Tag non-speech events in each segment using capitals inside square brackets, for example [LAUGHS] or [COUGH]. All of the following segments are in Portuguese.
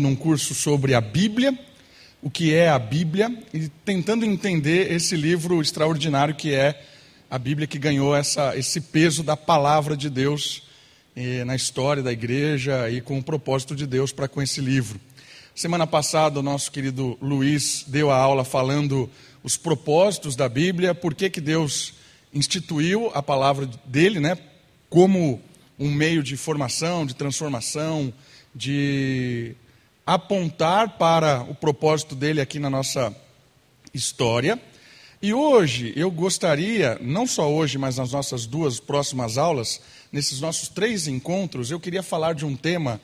num curso sobre a Bíblia, o que é a Bíblia, e tentando entender esse livro extraordinário que é a Bíblia, que ganhou essa, esse peso da palavra de Deus eh, na história da igreja e com o propósito de Deus para com esse livro. Semana passada, o nosso querido Luiz deu a aula falando os propósitos da Bíblia, por que, que Deus instituiu a palavra dele, né, como um meio de formação, de transformação, de apontar para o propósito dele aqui na nossa história. E hoje eu gostaria, não só hoje, mas nas nossas duas próximas aulas, nesses nossos três encontros, eu queria falar de um tema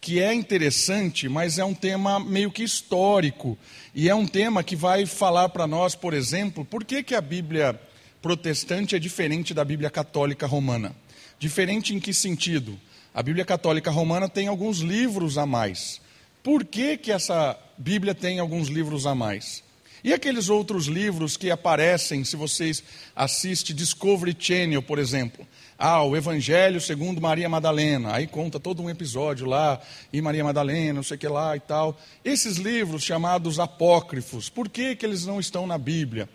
que é interessante, mas é um tema meio que histórico. E é um tema que vai falar para nós, por exemplo, por que, que a Bíblia protestante é diferente da Bíblia católica romana. Diferente em que sentido? A Bíblia católica romana tem alguns livros a mais. Por que, que essa Bíblia tem alguns livros a mais? E aqueles outros livros que aparecem, se vocês assistem Discovery Channel, por exemplo. Ah, o Evangelho segundo Maria Madalena. Aí conta todo um episódio lá, e Maria Madalena, não sei o que lá e tal. Esses livros chamados apócrifos, por que, que eles não estão na Bíblia?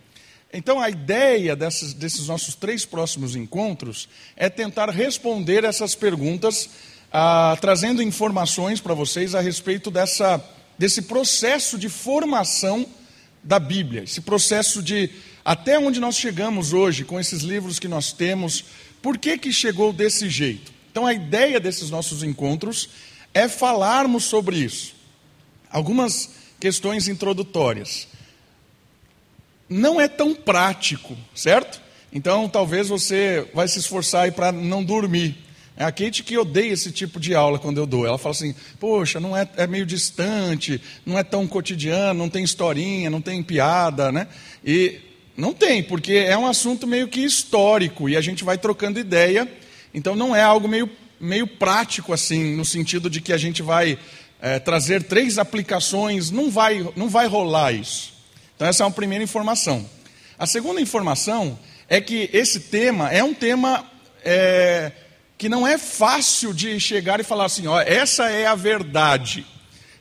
Então, a ideia desses, desses nossos três próximos encontros é tentar responder essas perguntas ah, trazendo informações para vocês a respeito dessa, desse processo de formação da Bíblia, esse processo de até onde nós chegamos hoje com esses livros que nós temos, por que, que chegou desse jeito? Então, a ideia desses nossos encontros é falarmos sobre isso. Algumas questões introdutórias. Não é tão prático, certo? Então, talvez você vai se esforçar para não dormir. É a Kate que odeia esse tipo de aula quando eu dou. Ela fala assim: poxa, não é, é meio distante, não é tão cotidiano, não tem historinha, não tem piada, né? E não tem, porque é um assunto meio que histórico e a gente vai trocando ideia. Então não é algo meio, meio prático assim, no sentido de que a gente vai é, trazer três aplicações. Não vai, não vai rolar isso. Então essa é uma primeira informação. A segunda informação é que esse tema é um tema é, que não é fácil de chegar e falar assim, ó, essa é a verdade.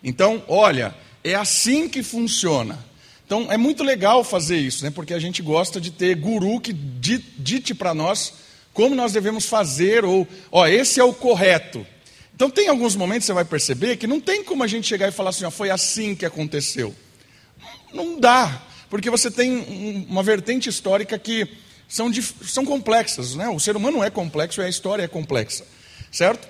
Então, olha, é assim que funciona. Então, é muito legal fazer isso, né? Porque a gente gosta de ter guru que dite para nós como nós devemos fazer ou, ó, esse é o correto. Então, tem alguns momentos você vai perceber que não tem como a gente chegar e falar assim, ó, foi assim que aconteceu. Não dá, porque você tem uma vertente histórica que são, são complexas. Né? O ser humano é complexo e a história é complexa. Certo?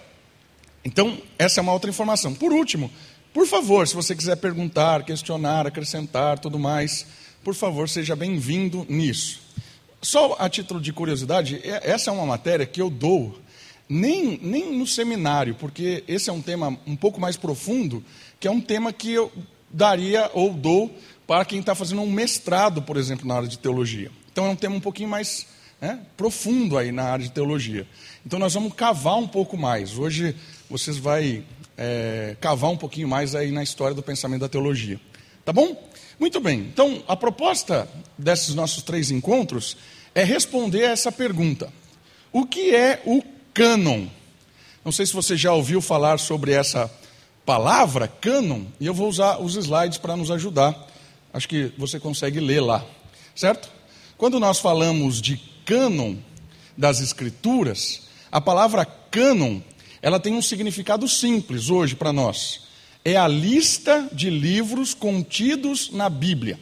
Então, essa é uma outra informação. Por último, por favor, se você quiser perguntar, questionar, acrescentar, tudo mais, por favor, seja bem-vindo nisso. Só a título de curiosidade, essa é uma matéria que eu dou, nem, nem no seminário, porque esse é um tema um pouco mais profundo, que é um tema que eu daria ou dou para quem está fazendo um mestrado, por exemplo, na área de teologia. Então é um tema um pouquinho mais né, profundo aí na área de teologia. Então nós vamos cavar um pouco mais. Hoje vocês vão é, cavar um pouquinho mais aí na história do pensamento da teologia. Tá bom? Muito bem. Então a proposta desses nossos três encontros é responder a essa pergunta: O que é o cânon? Não sei se você já ouviu falar sobre essa palavra, cânon, e eu vou usar os slides para nos ajudar. Acho que você consegue ler lá, certo? Quando nós falamos de cânon das escrituras, a palavra cânon, ela tem um significado simples hoje para nós. É a lista de livros contidos na Bíblia.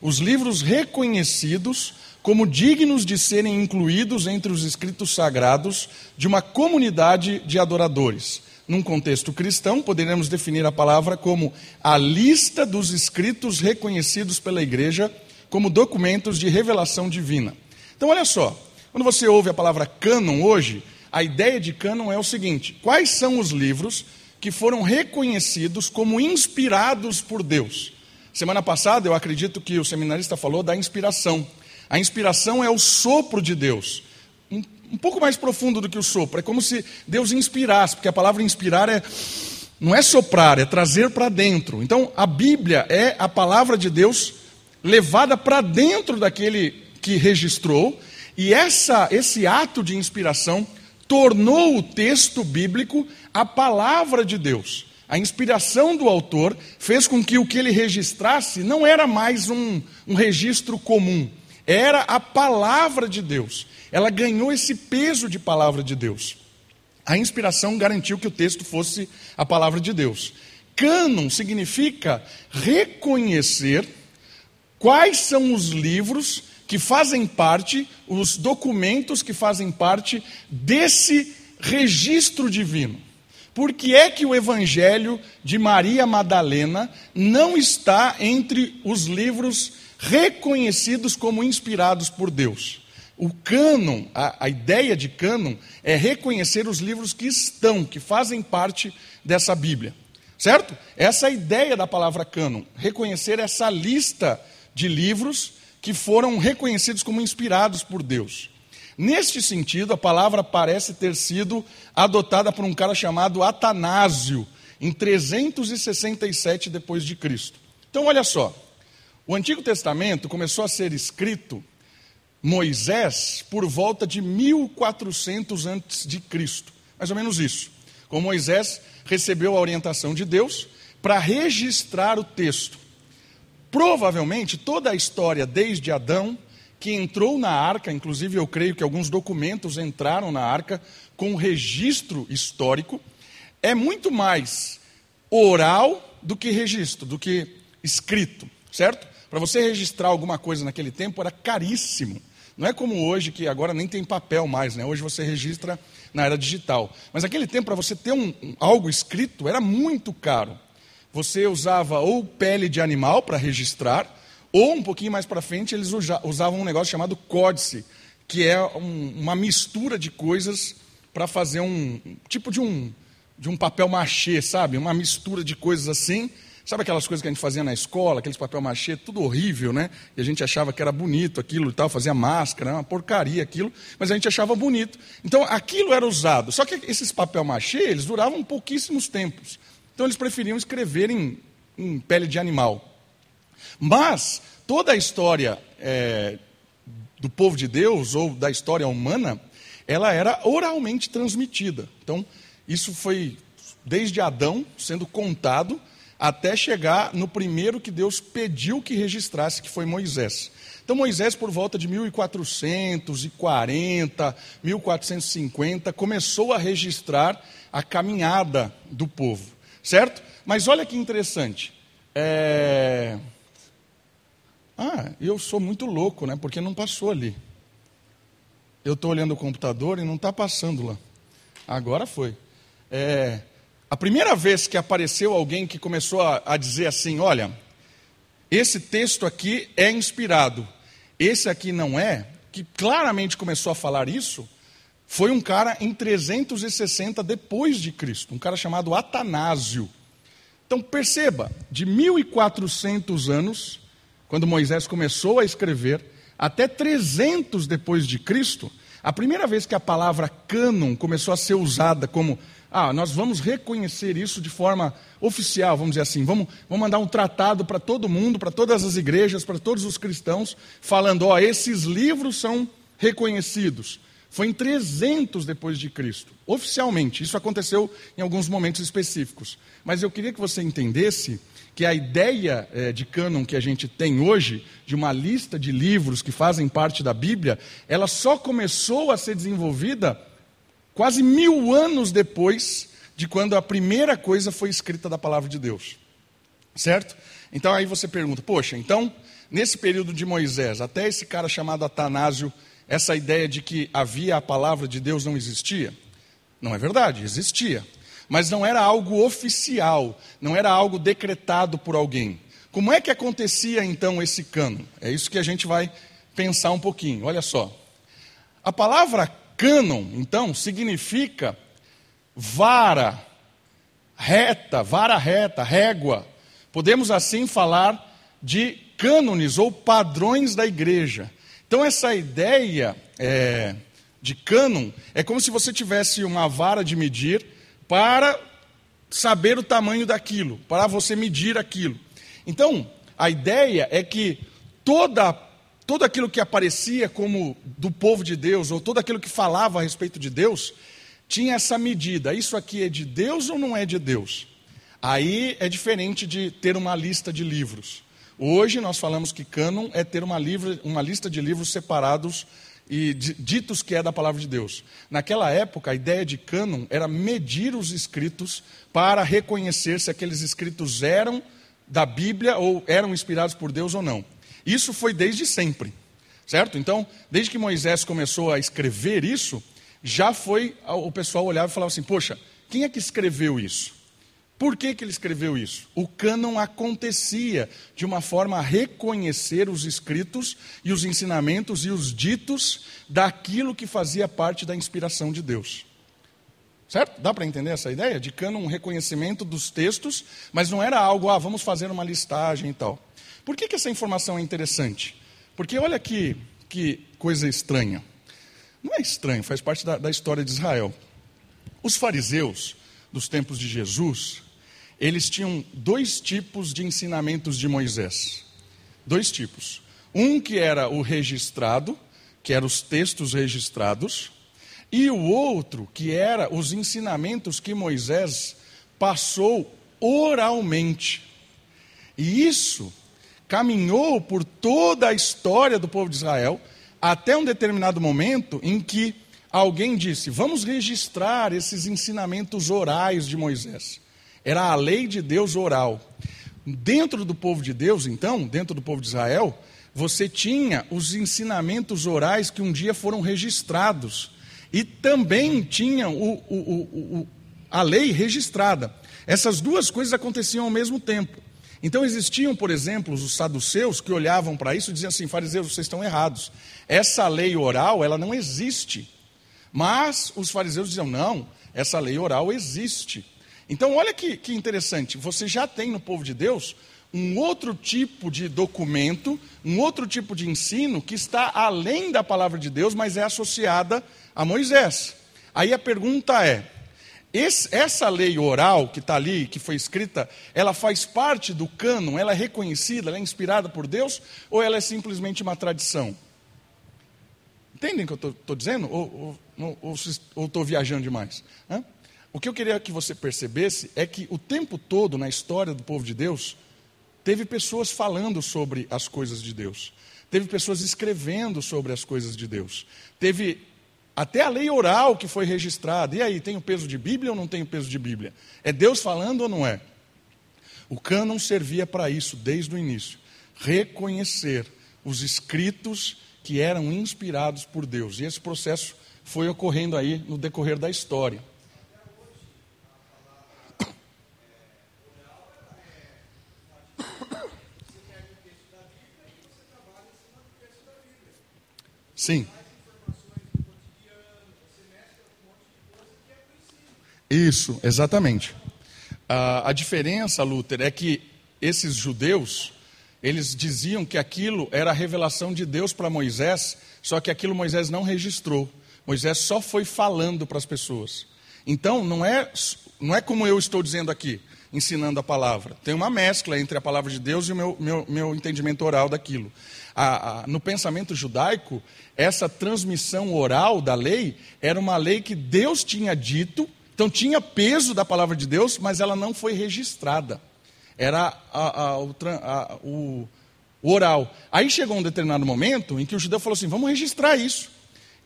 Os livros reconhecidos como dignos de serem incluídos entre os escritos sagrados de uma comunidade de adoradores. Num contexto cristão, poderíamos definir a palavra como a lista dos escritos reconhecidos pela igreja como documentos de revelação divina. Então, olha só, quando você ouve a palavra cânon hoje, a ideia de cânon é o seguinte: quais são os livros que foram reconhecidos como inspirados por Deus? Semana passada, eu acredito que o seminarista falou da inspiração. A inspiração é o sopro de Deus. Um, um pouco mais profundo do que o sopro. É como se Deus inspirasse, porque a palavra inspirar é não é soprar, é trazer para dentro. Então, a Bíblia é a palavra de Deus levada para dentro daquele que registrou, e essa, esse ato de inspiração tornou o texto bíblico a palavra de Deus. A inspiração do autor fez com que o que ele registrasse não era mais um, um registro comum, era a palavra de Deus. Ela ganhou esse peso de palavra de Deus. A inspiração garantiu que o texto fosse a palavra de Deus. Cânon significa reconhecer quais são os livros que fazem parte, os documentos que fazem parte desse registro divino. Por que é que o Evangelho de Maria Madalena não está entre os livros reconhecidos como inspirados por Deus? O cânon, a, a, ideia de cânon, é reconhecer os livros que estão, que fazem parte dessa Bíblia. Certo? Essa é a ideia da palavra cânon, reconhecer essa lista de livros que foram reconhecidos como inspirados por Deus. Neste sentido, a palavra parece ter sido adotada por um cara chamado Atanásio, em 367 depois de Cristo. Então, olha só. O Antigo Testamento começou a ser escrito Moisés por volta de 1400 antes de Cristo, mais ou menos isso. Com Moisés recebeu a orientação de Deus para registrar o texto. Provavelmente toda a história desde Adão que entrou na arca, inclusive eu creio que alguns documentos entraram na arca com registro histórico, é muito mais oral do que registro, do que escrito, certo? Para você registrar alguma coisa naquele tempo era caríssimo. Não é como hoje, que agora nem tem papel mais, né? Hoje você registra na era digital. Mas naquele tempo, para você ter um, um, algo escrito, era muito caro. Você usava ou pele de animal para registrar, ou um pouquinho mais para frente, eles usavam um negócio chamado códice, que é um, uma mistura de coisas para fazer um tipo de um, de um papel machê, sabe? Uma mistura de coisas assim. Sabe aquelas coisas que a gente fazia na escola, aqueles papel machê, tudo horrível, né? E a gente achava que era bonito aquilo e tal, fazia máscara, uma porcaria aquilo, mas a gente achava bonito. Então aquilo era usado. Só que esses papel machê, eles duravam pouquíssimos tempos. Então eles preferiam escrever em, em pele de animal. Mas toda a história é, do povo de Deus, ou da história humana, ela era oralmente transmitida. Então, isso foi desde Adão sendo contado até chegar no primeiro que Deus pediu que registrasse, que foi Moisés. Então, Moisés, por volta de 1440, 1450, começou a registrar a caminhada do povo, certo? Mas olha que interessante. É... Ah, eu sou muito louco, né? Porque não passou ali. Eu estou olhando o computador e não está passando lá. Agora foi. É, a primeira vez que apareceu alguém que começou a, a dizer assim: olha, esse texto aqui é inspirado, esse aqui não é, que claramente começou a falar isso, foi um cara em 360 depois de Cristo, um cara chamado Atanásio. Então perceba, de 1400 anos quando Moisés começou a escrever, até 300 depois de Cristo, a primeira vez que a palavra cânon começou a ser usada como, ah, nós vamos reconhecer isso de forma oficial, vamos dizer assim, vamos, vamos mandar um tratado para todo mundo, para todas as igrejas, para todos os cristãos, falando, ó, esses livros são reconhecidos. Foi em 300 depois de Cristo, oficialmente. Isso aconteceu em alguns momentos específicos. Mas eu queria que você entendesse que a ideia é, de cânon que a gente tem hoje, de uma lista de livros que fazem parte da Bíblia, ela só começou a ser desenvolvida quase mil anos depois de quando a primeira coisa foi escrita da palavra de Deus. Certo? Então aí você pergunta, poxa, então, nesse período de Moisés, até esse cara chamado Atanásio, essa ideia de que havia a palavra de Deus não existia? Não é verdade, existia mas não era algo oficial, não era algo decretado por alguém. Como é que acontecia então esse cano? É isso que a gente vai pensar um pouquinho. Olha só. A palavra cânon, então, significa vara, reta, vara reta, régua. Podemos assim falar de cânones ou padrões da igreja. Então, essa ideia é, de cânon é como se você tivesse uma vara de medir para saber o tamanho daquilo, para você medir aquilo. Então, a ideia é que toda, todo aquilo que aparecia como do povo de Deus, ou todo aquilo que falava a respeito de Deus, tinha essa medida: isso aqui é de Deus ou não é de Deus? Aí é diferente de ter uma lista de livros. Hoje nós falamos que cânon é ter uma, uma lista de livros separados e ditos que é da palavra de Deus. Naquela época, a ideia de cânon era medir os escritos para reconhecer se aqueles escritos eram da Bíblia ou eram inspirados por Deus ou não. Isso foi desde sempre, certo? Então, desde que Moisés começou a escrever isso, já foi o pessoal olhava e falava assim: "Poxa, quem é que escreveu isso?" Por que, que ele escreveu isso? O cânon acontecia de uma forma a reconhecer os escritos e os ensinamentos e os ditos daquilo que fazia parte da inspiração de Deus. Certo? Dá para entender essa ideia? De cânon, um reconhecimento dos textos, mas não era algo, ah, vamos fazer uma listagem e tal. Por que, que essa informação é interessante? Porque olha que, que coisa estranha. Não é estranho, faz parte da, da história de Israel. Os fariseus dos tempos de Jesus, eles tinham dois tipos de ensinamentos de Moisés. Dois tipos. Um que era o registrado, que eram os textos registrados, e o outro que era os ensinamentos que Moisés passou oralmente. E isso caminhou por toda a história do povo de Israel, até um determinado momento em que alguém disse: Vamos registrar esses ensinamentos orais de Moisés. Era a lei de Deus oral. Dentro do povo de Deus, então, dentro do povo de Israel, você tinha os ensinamentos orais que um dia foram registrados. E também tinha o, o, o, a lei registrada. Essas duas coisas aconteciam ao mesmo tempo. Então existiam, por exemplo, os saduceus que olhavam para isso e diziam assim: fariseus, vocês estão errados. Essa lei oral, ela não existe. Mas os fariseus diziam: não, essa lei oral existe. Então, olha que, que interessante, você já tem no povo de Deus um outro tipo de documento, um outro tipo de ensino que está além da palavra de Deus, mas é associada a Moisés. Aí a pergunta é: esse, essa lei oral que está ali, que foi escrita, ela faz parte do cânon, ela é reconhecida, ela é inspirada por Deus, ou ela é simplesmente uma tradição? Entendem o que eu estou dizendo? Ou estou viajando demais? Hã? O que eu queria que você percebesse é que o tempo todo na história do povo de Deus, teve pessoas falando sobre as coisas de Deus, teve pessoas escrevendo sobre as coisas de Deus, teve até a lei oral que foi registrada. E aí, tem o peso de Bíblia ou não tem o peso de Bíblia? É Deus falando ou não é? O cânon servia para isso desde o início reconhecer os escritos que eram inspirados por Deus. E esse processo foi ocorrendo aí no decorrer da história. Sim. Isso, exatamente. a diferença, Luther, é que esses judeus, eles diziam que aquilo era a revelação de Deus para Moisés, só que aquilo Moisés não registrou. Moisés só foi falando para as pessoas. Então, não é, não é como eu estou dizendo aqui, ensinando a palavra. Tem uma mescla entre a palavra de Deus e o meu, meu, meu entendimento oral daquilo a, a, no pensamento judaico, essa transmissão oral da lei era uma lei que Deus tinha dito, então tinha peso da palavra de Deus, mas ela não foi registrada. Era a, o, o, oral. Aí chegou um determinado momento em que o judeu falou assim: vamos registrar isso.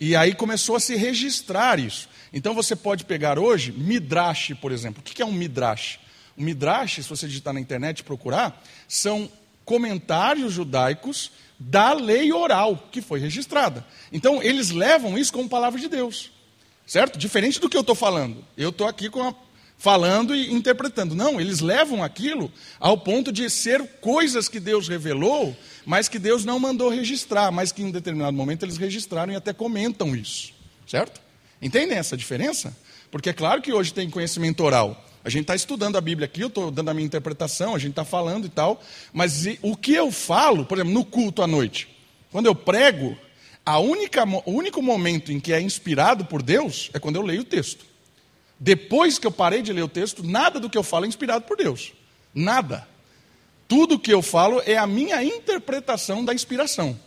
E aí começou a se registrar isso. Então você pode pegar hoje, Midrash, por exemplo. O que é um Midrash? O Midrash, se você digitar na internet e procurar, são comentários judaicos da lei oral que foi registrada. Então, eles levam isso como palavra de Deus, certo? Diferente do que eu estou falando. Eu estou aqui a, falando e interpretando. Não, eles levam aquilo ao ponto de ser coisas que Deus revelou, mas que Deus não mandou registrar, mas que em determinado momento eles registraram e até comentam isso, certo? Entendem essa diferença? Porque é claro que hoje tem conhecimento oral. A gente está estudando a Bíblia aqui, eu estou dando a minha interpretação, a gente está falando e tal, mas o que eu falo, por exemplo, no culto à noite, quando eu prego, a única, o único momento em que é inspirado por Deus é quando eu leio o texto. Depois que eu parei de ler o texto, nada do que eu falo é inspirado por Deus. Nada. Tudo que eu falo é a minha interpretação da inspiração.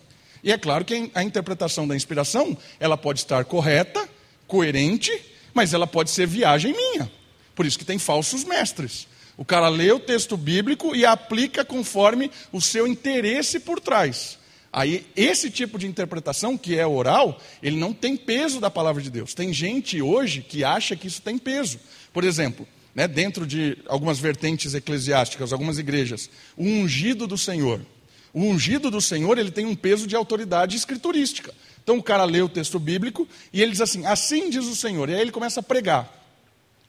E é claro que a interpretação da inspiração, ela pode estar correta, coerente, mas ela pode ser viagem minha. Por isso que tem falsos mestres. O cara lê o texto bíblico e aplica conforme o seu interesse por trás. Aí, esse tipo de interpretação, que é oral, ele não tem peso da palavra de Deus. Tem gente hoje que acha que isso tem peso. Por exemplo, né, dentro de algumas vertentes eclesiásticas, algumas igrejas, o ungido do Senhor. O ungido do Senhor ele tem um peso de autoridade escriturística. Então o cara lê o texto bíblico e ele diz assim: assim diz o Senhor. E aí ele começa a pregar.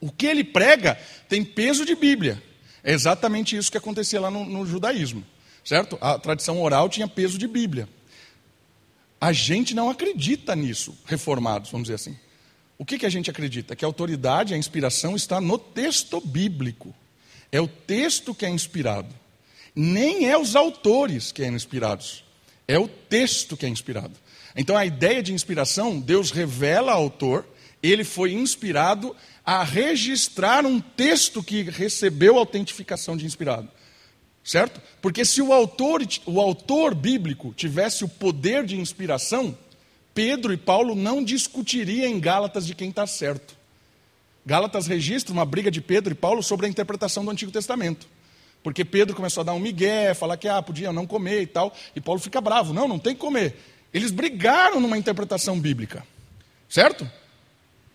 O que ele prega tem peso de Bíblia. É exatamente isso que acontecia lá no, no judaísmo. Certo? A tradição oral tinha peso de Bíblia. A gente não acredita nisso, reformados, vamos dizer assim. O que, que a gente acredita? Que a autoridade, a inspiração está no texto bíblico. É o texto que é inspirado. Nem é os autores que são inspirados. É o texto que é inspirado. Então a ideia de inspiração, Deus revela ao autor, ele foi inspirado a registrar um texto que recebeu autentificação de inspirado. Certo? Porque se o autor, o autor bíblico tivesse o poder de inspiração, Pedro e Paulo não discutiriam em Gálatas de quem está certo. Gálatas registra uma briga de Pedro e Paulo sobre a interpretação do Antigo Testamento. Porque Pedro começou a dar um migué, falar que ah, podia não comer e tal, e Paulo fica bravo. Não, não tem que comer. Eles brigaram numa interpretação bíblica. Certo?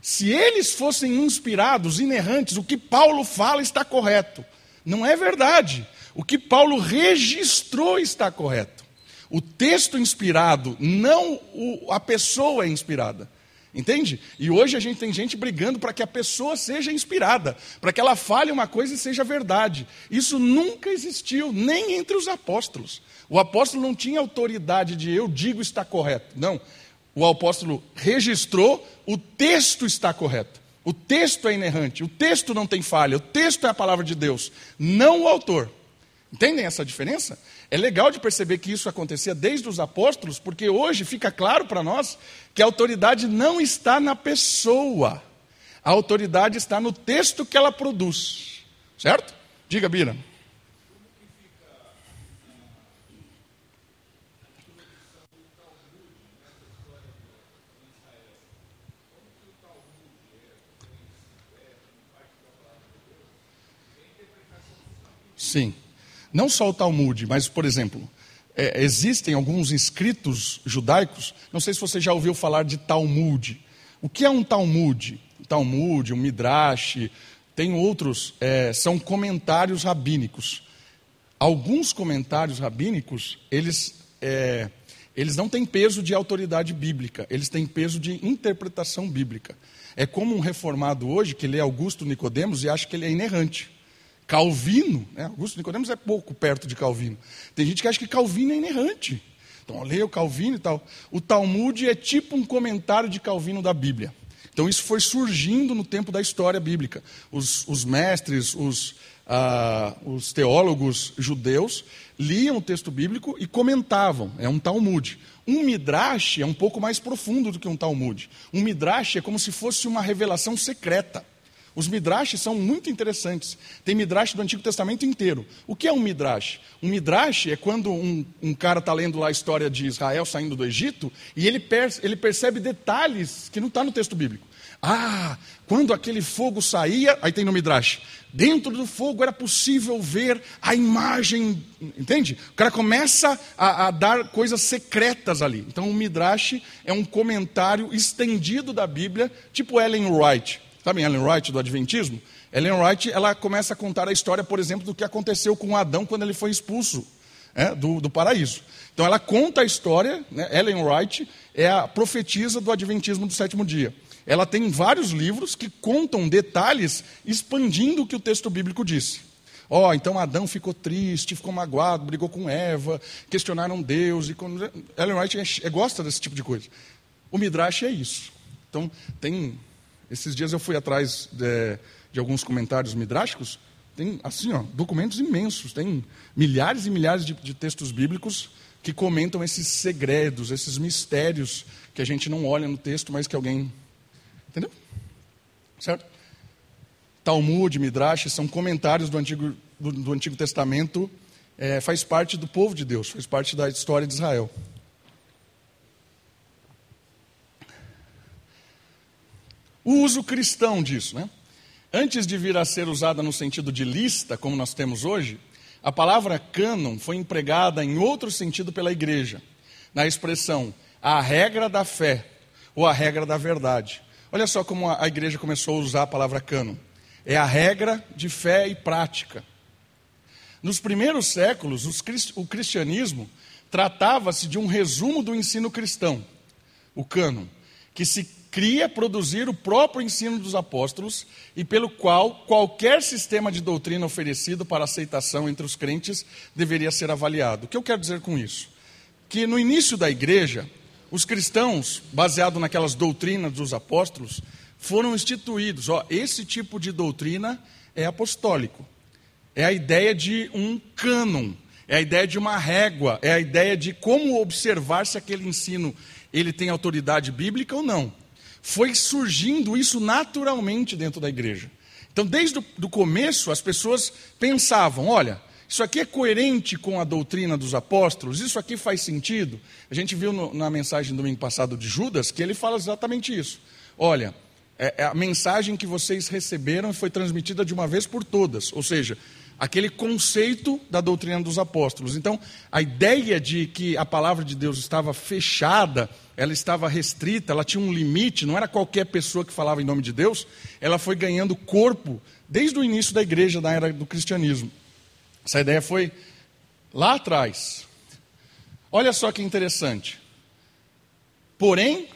Se eles fossem inspirados, inerrantes, o que Paulo fala está correto. Não é verdade. O que Paulo registrou está correto. O texto inspirado, não o, a pessoa é inspirada. Entende? E hoje a gente tem gente brigando para que a pessoa seja inspirada, para que ela fale uma coisa e seja verdade. Isso nunca existiu, nem entre os apóstolos. O apóstolo não tinha autoridade de eu digo está correto. Não. O apóstolo registrou, o texto está correto. O texto é inerrante, o texto não tem falha, o texto é a palavra de Deus, não o autor. Entendem essa diferença? É legal de perceber que isso acontecia desde os apóstolos, porque hoje fica claro para nós que a autoridade não está na pessoa, a autoridade está no texto que ela produz. Certo? Diga, Bira. Sim. Não só o Talmud, mas, por exemplo, é, existem alguns escritos judaicos, não sei se você já ouviu falar de Talmud. O que é um Talmud? Talmud, um Midrash, tem outros, é, são comentários rabínicos. Alguns comentários rabínicos, eles, é, eles não têm peso de autoridade bíblica, eles têm peso de interpretação bíblica. É como um reformado hoje que lê Augusto Nicodemos e acha que ele é inerrante. Calvino, né? Augusto Nicodemos é pouco perto de Calvino. Tem gente que acha que Calvino é inerrante. Então, leia o Calvino e tal. O Talmud é tipo um comentário de Calvino da Bíblia. Então, isso foi surgindo no tempo da história bíblica. Os, os mestres, os, ah, os teólogos judeus liam o texto bíblico e comentavam. É um Talmud. Um Midrash é um pouco mais profundo do que um Talmud. Um Midrash é como se fosse uma revelação secreta. Os midrashes são muito interessantes. Tem midrash do Antigo Testamento inteiro. O que é um midrash? Um midrash é quando um, um cara está lendo lá a história de Israel saindo do Egito e ele, per, ele percebe detalhes que não está no texto bíblico. Ah, quando aquele fogo saía, aí tem no Midrash, dentro do fogo era possível ver a imagem, entende? O cara começa a, a, dar coisas secretas ali. Então o Midrash é um comentário estendido da Bíblia, tipo Ellen White. Sabe Ellen White do Adventismo? Ellen White ela começa a contar a história, por exemplo, do que aconteceu com Adão quando ele foi expulso é, do, do, paraíso. Então ela conta a história, né? Ellen White é a profetisa do Adventismo do sétimo dia. Ela tem vários livros que contam detalhes expandindo o que o texto bíblico disse. Ó, oh, então Adão ficou triste, ficou magoado, brigou com Eva, questionaram Deus. E com... Ellen White é, é, gosta desse tipo de coisa. O Midrash é isso. Então, tem esses dias eu fui atrás de, de alguns comentários midráshicos, tem assim, ó, documentos imensos, tem milhares e milhares de, de textos bíblicos que comentam esses segredos, esses mistérios que a gente não olha no texto, mas que alguém. Entendeu? Certo? Talmud, Midrash, são comentários do Antigo, do, do Antigo Testamento, é, faz parte do povo de Deus, faz parte da história de Israel. O uso cristão disso. Né? Antes de vir a ser usada no sentido de lista, como nós temos hoje, a palavra cânon foi empregada em outro sentido pela igreja, na expressão a regra da fé ou a regra da verdade. Olha só como a igreja começou a usar a palavra cânon. É a regra de fé e prática. Nos primeiros séculos, o cristianismo tratava-se de um resumo do ensino cristão, o cânon, que se cria produzir o próprio ensino dos apóstolos e pelo qual qualquer sistema de doutrina oferecido para aceitação entre os crentes deveria ser avaliado. O que eu quero dizer com isso? Que no início da igreja, os cristãos, baseado naquelas doutrinas dos apóstolos, foram instituídos. Ó, esse tipo de doutrina é apostólico. É a ideia de um cânon, é a ideia de uma régua, é a ideia de como observar se aquele ensino ele tem autoridade bíblica ou não. Foi surgindo isso naturalmente dentro da igreja. Então, desde o começo, as pessoas pensavam: olha, isso aqui é coerente com a doutrina dos apóstolos? Isso aqui faz sentido? A gente viu no, na mensagem do domingo passado de Judas que ele fala exatamente isso. Olha, é, é a mensagem que vocês receberam foi transmitida de uma vez por todas, ou seja, aquele conceito da doutrina dos apóstolos. Então, a ideia de que a palavra de Deus estava fechada, ela estava restrita, ela tinha um limite, não era qualquer pessoa que falava em nome de Deus, ela foi ganhando corpo desde o início da igreja, da era do cristianismo. Essa ideia foi lá atrás. Olha só que interessante. Porém,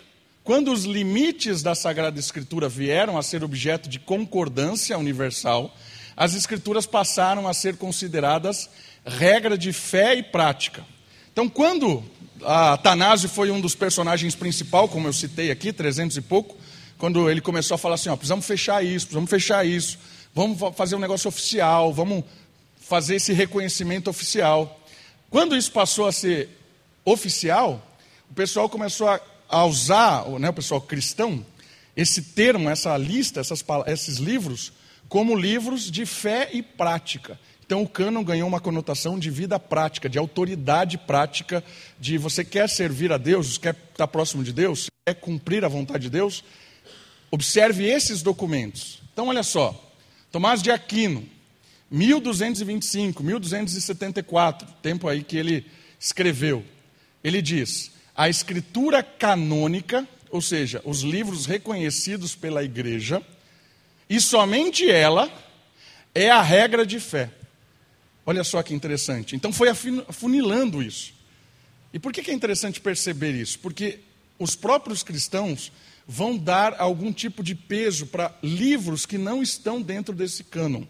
quando os limites da Sagrada Escritura vieram a ser objeto de concordância universal, as Escrituras passaram a ser consideradas regra de fé e prática. Então, quando a Tanásio foi um dos personagens principais, como eu citei aqui, 300 e pouco, quando ele começou a falar assim: ó, precisamos fechar isso, precisamos fechar isso, vamos fazer um negócio oficial, vamos fazer esse reconhecimento oficial. Quando isso passou a ser oficial, o pessoal começou a a usar, né, o pessoal cristão, esse termo, essa lista, essas, esses livros, como livros de fé e prática. Então o cânon ganhou uma conotação de vida prática, de autoridade prática, de você quer servir a Deus, quer estar próximo de Deus, quer cumprir a vontade de Deus, observe esses documentos. Então olha só, Tomás de Aquino, 1225, 1274, tempo aí que ele escreveu. Ele diz: a escritura canônica, ou seja, os livros reconhecidos pela igreja, e somente ela é a regra de fé. Olha só que interessante. Então foi afunilando isso. E por que é interessante perceber isso? Porque os próprios cristãos vão dar algum tipo de peso para livros que não estão dentro desse cânon.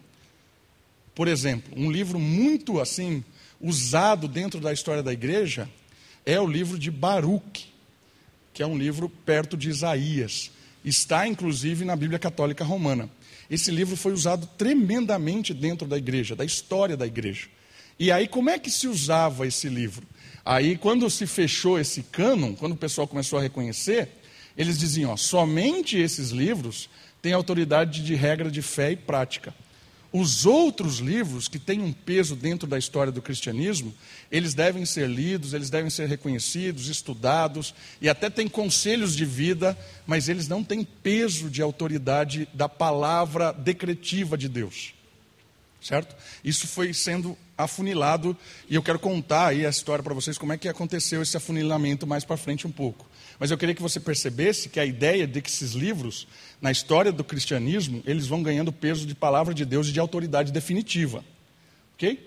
Por exemplo, um livro muito assim usado dentro da história da igreja é o livro de Baruch, que é um livro perto de Isaías. Está inclusive na Bíblia Católica Romana. Esse livro foi usado tremendamente dentro da igreja, da história da igreja. E aí, como é que se usava esse livro? Aí, quando se fechou esse cânon, quando o pessoal começou a reconhecer, eles diziam: ó, somente esses livros têm autoridade de regra de fé e prática. Os outros livros que têm um peso dentro da história do cristianismo, eles devem ser lidos, eles devem ser reconhecidos, estudados e até têm conselhos de vida, mas eles não têm peso de autoridade da palavra decretiva de Deus. Certo? Isso foi sendo afunilado e eu quero contar aí a história para vocês como é que aconteceu esse afunilamento mais para frente um pouco. Mas eu queria que você percebesse que a ideia de que esses livros, na história do cristianismo, eles vão ganhando peso de palavra de Deus e de autoridade definitiva. Ok?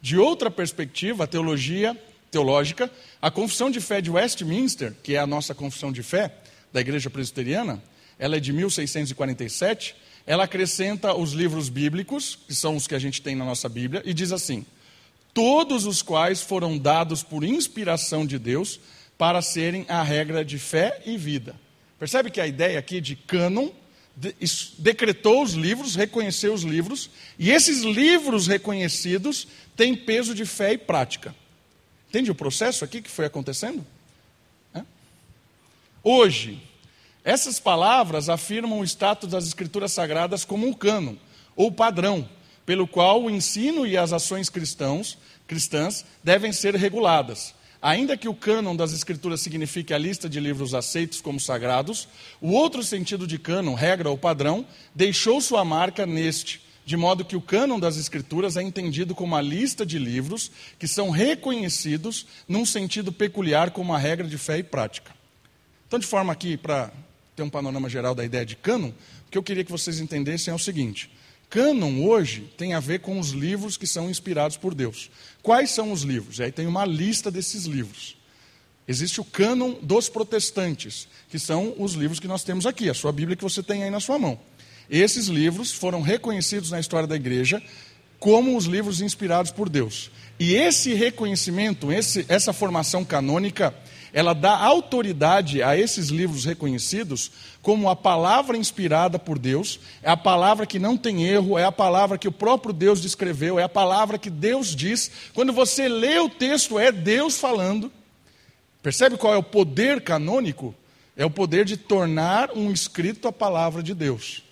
De outra perspectiva, a teologia teológica, a confissão de fé de Westminster, que é a nossa confissão de fé da Igreja Presbiteriana, ela é de 1647, ela acrescenta os livros bíblicos, que são os que a gente tem na nossa Bíblia, e diz assim: todos os quais foram dados por inspiração de Deus para serem a regra de fé e vida. Percebe que a ideia aqui de cânon decretou os livros, reconheceu os livros, e esses livros reconhecidos têm peso de fé e prática. Entende o processo aqui que foi acontecendo? É? Hoje, essas palavras afirmam o status das Escrituras Sagradas como um cânon, ou padrão, pelo qual o ensino e as ações cristãos, cristãs devem ser reguladas Ainda que o cânon das Escrituras signifique a lista de livros aceitos como sagrados, o outro sentido de cânon, regra ou padrão, deixou sua marca neste, de modo que o cânon das Escrituras é entendido como a lista de livros que são reconhecidos num sentido peculiar como a regra de fé e prática. Então, de forma aqui, para ter um panorama geral da ideia de cânon, o que eu queria que vocês entendessem é o seguinte: cânon hoje tem a ver com os livros que são inspirados por Deus. Quais são os livros? E aí tem uma lista desses livros. Existe o cânon dos protestantes, que são os livros que nós temos aqui, a sua Bíblia que você tem aí na sua mão. Esses livros foram reconhecidos na história da igreja como os livros inspirados por Deus. E esse reconhecimento, esse, essa formação canônica, ela dá autoridade a esses livros reconhecidos como a palavra inspirada por Deus, é a palavra que não tem erro, é a palavra que o próprio Deus descreveu, é a palavra que Deus diz. Quando você lê o texto, é Deus falando. Percebe qual é o poder canônico? É o poder de tornar um escrito a palavra de Deus.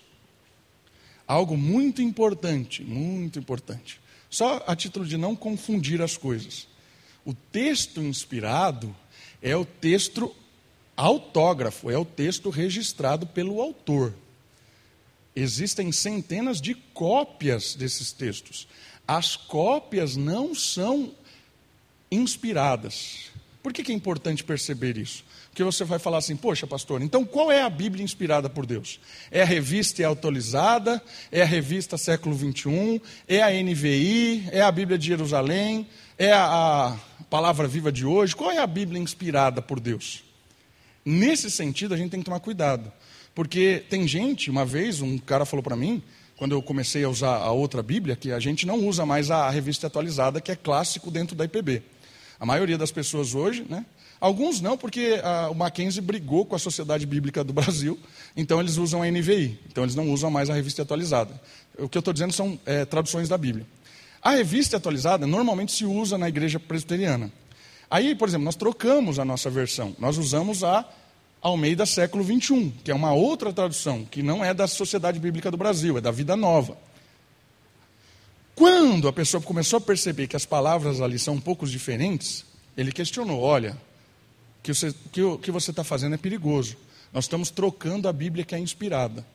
Algo muito importante, muito importante. Só a título de não confundir as coisas. O texto inspirado é o texto autógrafo, é o texto registrado pelo autor. Existem centenas de cópias desses textos. As cópias não são inspiradas. Por que, que é importante perceber isso? Porque você vai falar assim, poxa, pastor, então qual é a Bíblia inspirada por Deus? É a revista atualizada? É a revista século 21? É a NVI? É a Bíblia de Jerusalém? É a, a palavra viva de hoje? Qual é a Bíblia inspirada por Deus? Nesse sentido, a gente tem que tomar cuidado. Porque tem gente, uma vez, um cara falou para mim, quando eu comecei a usar a outra Bíblia, que a gente não usa mais a revista atualizada, que é clássico dentro da IPB. A maioria das pessoas hoje, né? Alguns não, porque a, o Mackenzie brigou com a Sociedade Bíblica do Brasil, então eles usam a NVI, então eles não usam mais a revista atualizada. O que eu estou dizendo são é, traduções da Bíblia. A revista atualizada normalmente se usa na igreja presbiteriana. Aí, por exemplo, nós trocamos a nossa versão. Nós usamos a Almeida século 21, que é uma outra tradução, que não é da Sociedade Bíblica do Brasil, é da Vida Nova. Quando a pessoa começou a perceber que as palavras ali são um pouco diferentes, ele questionou: olha, que você, que o que você está fazendo é perigoso. Nós estamos trocando a Bíblia que é inspirada.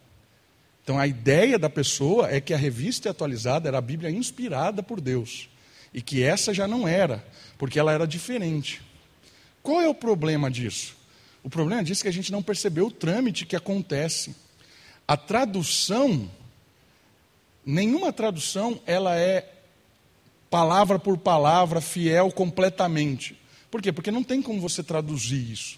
Então a ideia da pessoa é que a revista atualizada era a Bíblia inspirada por Deus. E que essa já não era, porque ela era diferente. Qual é o problema disso? O problema disso é que a gente não percebeu o trâmite que acontece. A tradução, nenhuma tradução, ela é palavra por palavra, fiel completamente. Por quê? Porque não tem como você traduzir isso.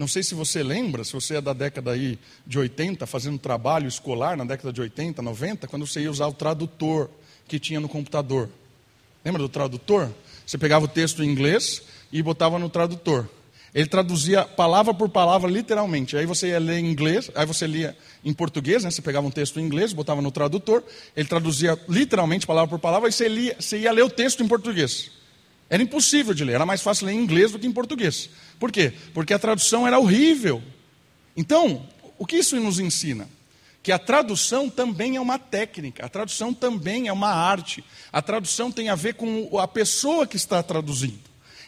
Não sei se você lembra, se você é da década aí de 80, fazendo trabalho escolar na década de 80, 90, quando você ia usar o tradutor que tinha no computador. Lembra do tradutor? Você pegava o texto em inglês e botava no tradutor. Ele traduzia palavra por palavra, literalmente. Aí você ia ler em inglês, aí você lia em português, né? você pegava um texto em inglês, botava no tradutor, ele traduzia literalmente, palavra por palavra, e você, lia, você ia ler o texto em português. Era impossível de ler, era mais fácil ler em inglês do que em português. Por quê? Porque a tradução era horrível. Então, o que isso nos ensina? Que a tradução também é uma técnica, a tradução também é uma arte. A tradução tem a ver com a pessoa que está traduzindo.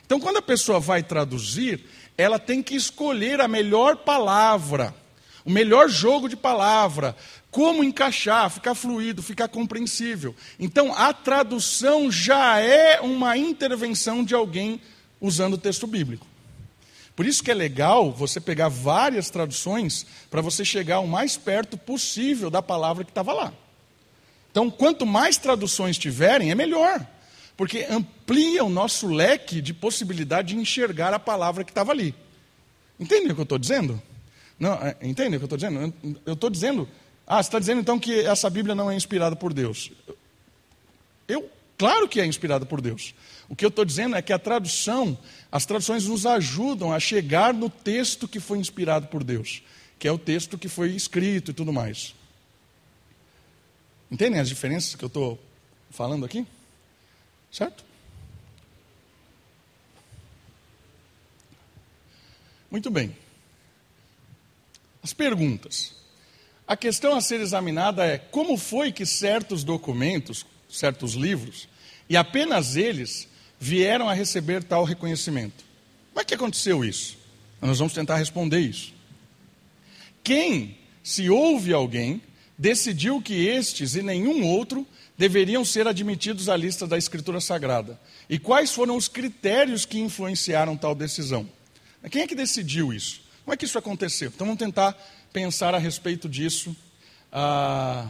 Então, quando a pessoa vai traduzir, ela tem que escolher a melhor palavra, o melhor jogo de palavra, como encaixar, ficar fluido, ficar compreensível. Então, a tradução já é uma intervenção de alguém usando o texto bíblico. Por isso que é legal você pegar várias traduções para você chegar o mais perto possível da palavra que estava lá. Então, quanto mais traduções tiverem, é melhor, porque amplia o nosso leque de possibilidade de enxergar a palavra que estava ali. Entende o que eu estou dizendo? Não, é, entende o que eu estou dizendo? Eu estou dizendo ah, você está dizendo então que essa Bíblia não é inspirada por Deus? Eu, claro que é inspirada por Deus. O que eu estou dizendo é que a tradução, as traduções nos ajudam a chegar no texto que foi inspirado por Deus, que é o texto que foi escrito e tudo mais. Entendem as diferenças que eu estou falando aqui? Certo? Muito bem. As perguntas. A questão a ser examinada é como foi que certos documentos, certos livros, e apenas eles, vieram a receber tal reconhecimento? Como é que aconteceu isso? Nós vamos tentar responder isso. Quem, se houve alguém, decidiu que estes e nenhum outro deveriam ser admitidos à lista da Escritura Sagrada? E quais foram os critérios que influenciaram tal decisão? Quem é que decidiu isso? Como é que isso aconteceu? Então vamos tentar pensar a respeito disso ah,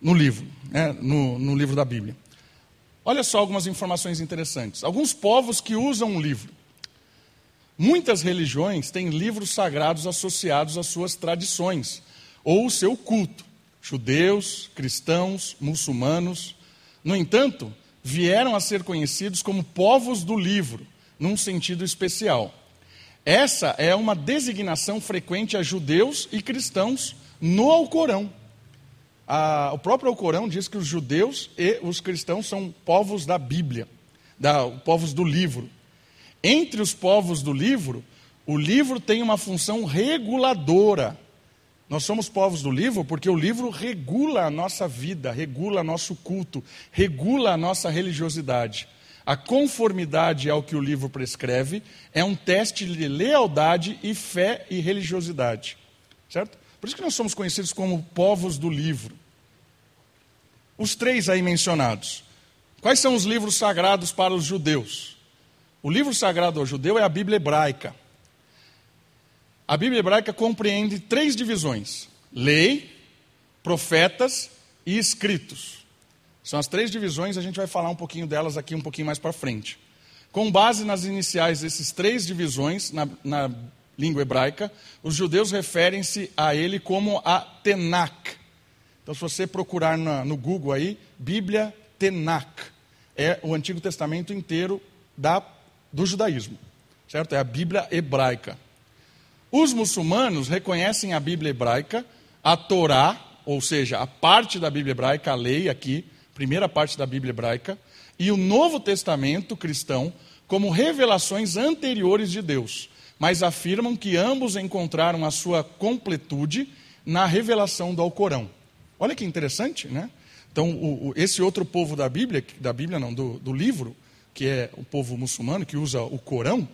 no livro, né, no, no livro da Bíblia. Olha só algumas informações interessantes. Alguns povos que usam um livro. Muitas religiões têm livros sagrados associados às suas tradições ou o seu culto. Judeus, cristãos, muçulmanos. No entanto, vieram a ser conhecidos como povos do livro, num sentido especial. Essa é uma designação frequente a judeus e cristãos no Alcorão. A, o próprio Alcorão diz que os judeus e os cristãos são povos da Bíblia, da, povos do livro. Entre os povos do livro, o livro tem uma função reguladora. Nós somos povos do livro porque o livro regula a nossa vida, regula nosso culto, regula a nossa religiosidade. A conformidade ao que o livro prescreve é um teste de lealdade e fé e religiosidade. Certo? Por isso que nós somos conhecidos como povos do livro. Os três aí mencionados. Quais são os livros sagrados para os judeus? O livro sagrado ao judeu é a Bíblia hebraica. A Bíblia hebraica compreende três divisões: lei, profetas e escritos. São as três divisões, a gente vai falar um pouquinho delas aqui um pouquinho mais para frente. Com base nas iniciais dessas três divisões, na, na língua hebraica, os judeus referem-se a ele como a Tenach. Então, se você procurar na, no Google aí, Bíblia Tenach, é o Antigo Testamento inteiro da, do judaísmo, certo? É a Bíblia hebraica. Os muçulmanos reconhecem a Bíblia hebraica, a Torá, ou seja, a parte da Bíblia hebraica, a lei aqui, primeira parte da Bíblia hebraica, e o Novo Testamento cristão como revelações anteriores de Deus, mas afirmam que ambos encontraram a sua completude na revelação do Alcorão. Olha que interessante, né? Então, o, o, esse outro povo da Bíblia, da Bíblia não, do, do livro, que é o povo muçulmano, que usa o Corão,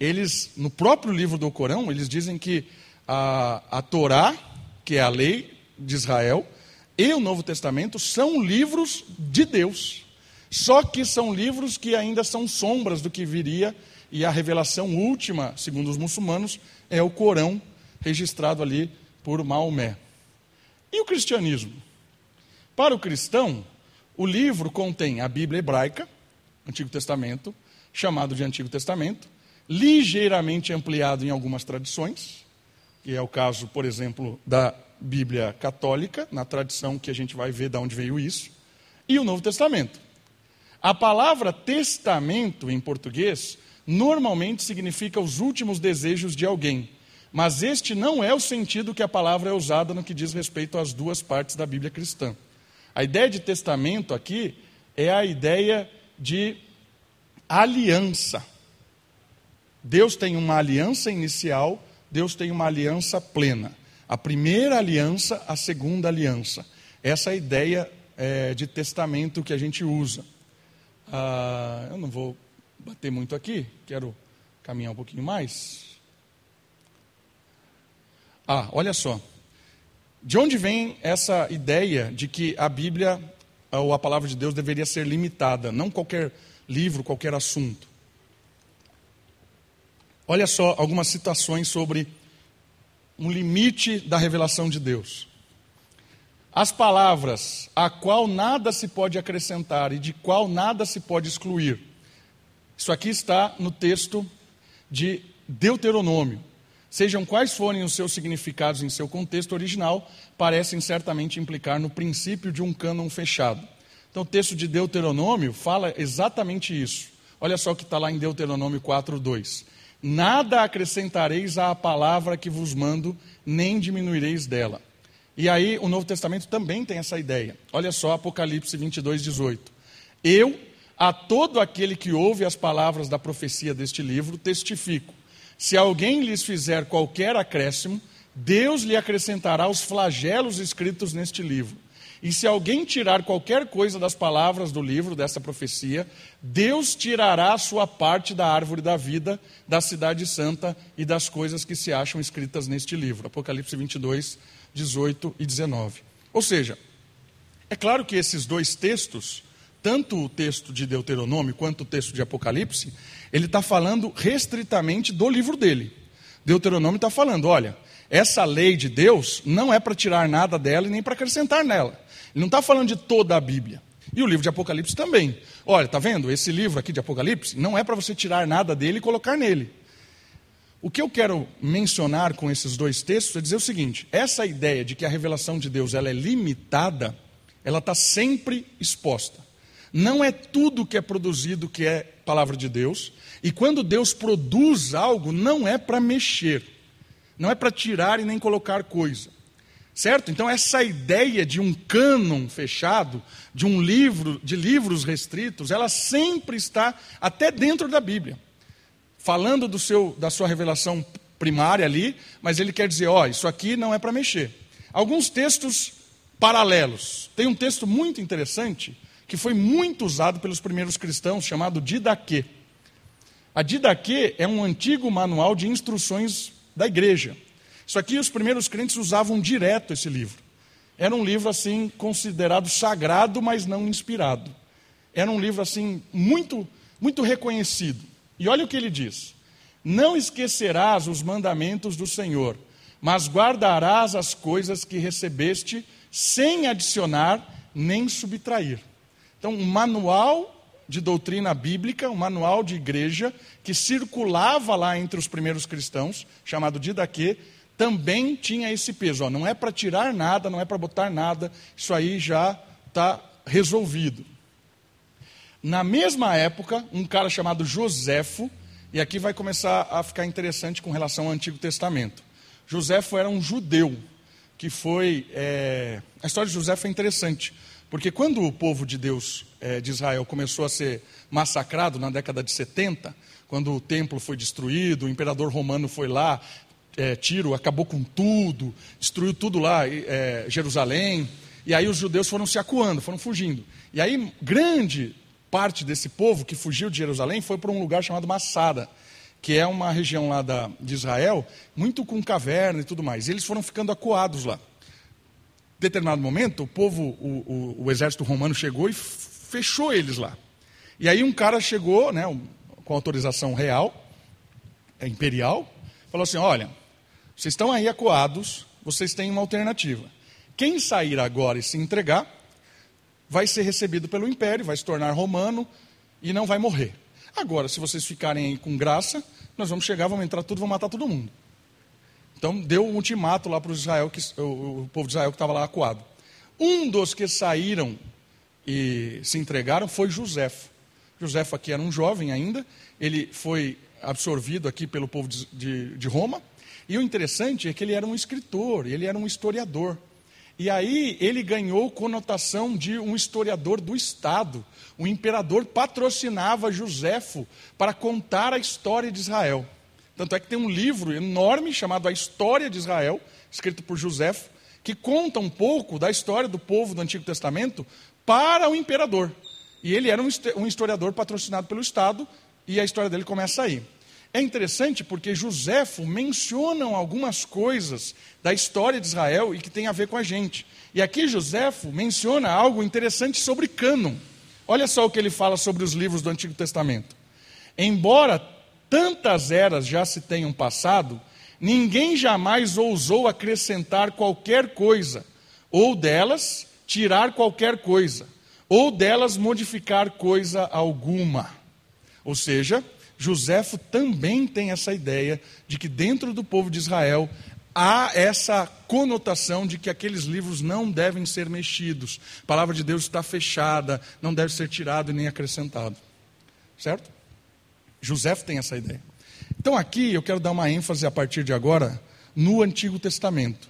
eles, no próprio livro do Corão, eles dizem que a, a Torá, que é a lei de Israel, e o Novo Testamento são livros de Deus. Só que são livros que ainda são sombras do que viria, e a revelação última, segundo os muçulmanos, é o Corão, registrado ali por Maomé. E o cristianismo? Para o cristão, o livro contém a Bíblia hebraica, Antigo Testamento, chamado de Antigo Testamento, ligeiramente ampliado em algumas tradições, que é o caso, por exemplo, da Bíblia católica, na tradição que a gente vai ver de onde veio isso, e o Novo Testamento. A palavra testamento em português normalmente significa os últimos desejos de alguém, mas este não é o sentido que a palavra é usada no que diz respeito às duas partes da Bíblia cristã. A ideia de testamento aqui é a ideia de aliança. Deus tem uma aliança inicial, Deus tem uma aliança plena. A primeira aliança, a segunda aliança. Essa é a ideia é, de testamento que a gente usa. Ah, eu não vou bater muito aqui, quero caminhar um pouquinho mais. Ah, olha só. De onde vem essa ideia de que a Bíblia ou a palavra de Deus deveria ser limitada, não qualquer livro, qualquer assunto? Olha só algumas citações sobre um limite da revelação de Deus. As palavras a qual nada se pode acrescentar e de qual nada se pode excluir. Isso aqui está no texto de Deuteronômio. Sejam quais forem os seus significados em seu contexto original, parecem certamente implicar no princípio de um cânon fechado. Então, o texto de Deuteronômio fala exatamente isso. Olha só o que está lá em Deuteronômio 4, 2. Nada acrescentareis à palavra que vos mando, nem diminuireis dela. E aí o Novo Testamento também tem essa ideia. Olha só Apocalipse 22, 18. Eu, a todo aquele que ouve as palavras da profecia deste livro, testifico. Se alguém lhes fizer qualquer acréscimo, Deus lhe acrescentará os flagelos escritos neste livro. E se alguém tirar qualquer coisa das palavras do livro, dessa profecia, Deus tirará a sua parte da árvore da vida, da cidade santa e das coisas que se acham escritas neste livro. Apocalipse 22, 18 e 19. Ou seja, é claro que esses dois textos, tanto o texto de Deuteronômio quanto o texto de Apocalipse, ele está falando restritamente do livro dele. Deuteronômio está falando: olha, essa lei de Deus não é para tirar nada dela e nem para acrescentar nela. Ele não está falando de toda a Bíblia. E o livro de Apocalipse também. Olha, está vendo? Esse livro aqui de Apocalipse não é para você tirar nada dele e colocar nele. O que eu quero mencionar com esses dois textos é dizer o seguinte: essa ideia de que a revelação de Deus ela é limitada, ela está sempre exposta. Não é tudo que é produzido que é palavra de Deus, e quando Deus produz algo, não é para mexer, não é para tirar e nem colocar coisa. Certo? Então essa ideia de um cânon fechado, de um livro, de livros restritos, ela sempre está até dentro da Bíblia. Falando do seu, da sua revelação primária ali, mas ele quer dizer, ó, oh, isso aqui não é para mexer. Alguns textos paralelos. Tem um texto muito interessante que foi muito usado pelos primeiros cristãos, chamado Didaquê. A Didaquê é um antigo manual de instruções da igreja. Isso aqui os primeiros crentes usavam direto esse livro. Era um livro assim considerado sagrado, mas não inspirado. Era um livro assim muito muito reconhecido. E olha o que ele diz: Não esquecerás os mandamentos do Senhor, mas guardarás as coisas que recebeste sem adicionar nem subtrair. Então, um manual de doutrina bíblica, um manual de igreja que circulava lá entre os primeiros cristãos, chamado Didaquê, também tinha esse peso. Ó, não é para tirar nada, não é para botar nada, isso aí já está resolvido. Na mesma época, um cara chamado Joséfo, e aqui vai começar a ficar interessante com relação ao Antigo Testamento. Joséfo era um judeu que foi. É... A história de Joséfo é interessante, porque quando o povo de Deus, é, de Israel, começou a ser massacrado na década de 70, quando o templo foi destruído, o imperador romano foi lá, é, Tiro acabou com tudo, destruiu tudo lá, é, Jerusalém. E aí os judeus foram se acuando, foram fugindo. E aí, grande parte desse povo que fugiu de Jerusalém foi para um lugar chamado Massada, que é uma região lá da, de Israel, muito com caverna e tudo mais. E eles foram ficando acuados lá. Determinado momento, o povo, o, o, o exército romano chegou e fechou eles lá. E aí um cara chegou, né, com autorização real, é imperial, falou assim: olha, vocês estão aí acuados, vocês têm uma alternativa. Quem sair agora e se entregar, vai ser recebido pelo império, vai se tornar romano e não vai morrer. Agora, se vocês ficarem aí com graça, nós vamos chegar, vamos entrar tudo, vamos matar todo mundo. Então, deu um ultimato lá para Israel, que, o, o povo de Israel que estava lá acuado. Um dos que saíram e se entregaram foi Joséfo. Joséfo aqui era um jovem ainda, ele foi absorvido aqui pelo povo de, de, de Roma, e o interessante é que ele era um escritor, ele era um historiador. E aí ele ganhou conotação de um historiador do Estado. O imperador patrocinava Joséfo para contar a história de Israel. Tanto é que tem um livro enorme chamado A História de Israel, escrito por Joséfo, que conta um pouco da história do povo do Antigo Testamento para o imperador. E ele era um historiador patrocinado pelo Estado, e a história dele começa aí. É interessante porque Joséfo menciona algumas coisas da história de Israel e que tem a ver com a gente. E aqui Joséfo menciona algo interessante sobre cânon. Olha só o que ele fala sobre os livros do Antigo Testamento. Embora tantas eras já se tenham passado, ninguém jamais ousou acrescentar qualquer coisa, ou delas tirar qualquer coisa, ou delas modificar coisa alguma. Ou seja, Joséfo também tem essa ideia de que dentro do povo de Israel há essa conotação de que aqueles livros não devem ser mexidos. A palavra de Deus está fechada, não deve ser tirado nem acrescentado. Certo? Joséfo tem essa ideia. Então aqui eu quero dar uma ênfase a partir de agora no Antigo Testamento.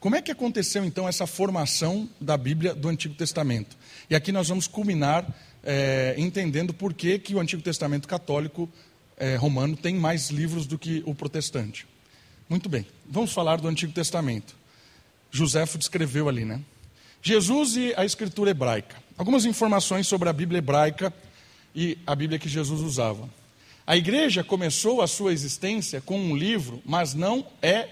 Como é que aconteceu então essa formação da Bíblia do Antigo Testamento? E aqui nós vamos culminar é, entendendo por que, que o Antigo Testamento católico é, romano tem mais livros do que o protestante. Muito bem, vamos falar do Antigo Testamento. Joséfo descreveu ali, né? Jesus e a escritura hebraica. Algumas informações sobre a Bíblia hebraica e a Bíblia que Jesus usava. A igreja começou a sua existência com um livro, mas não é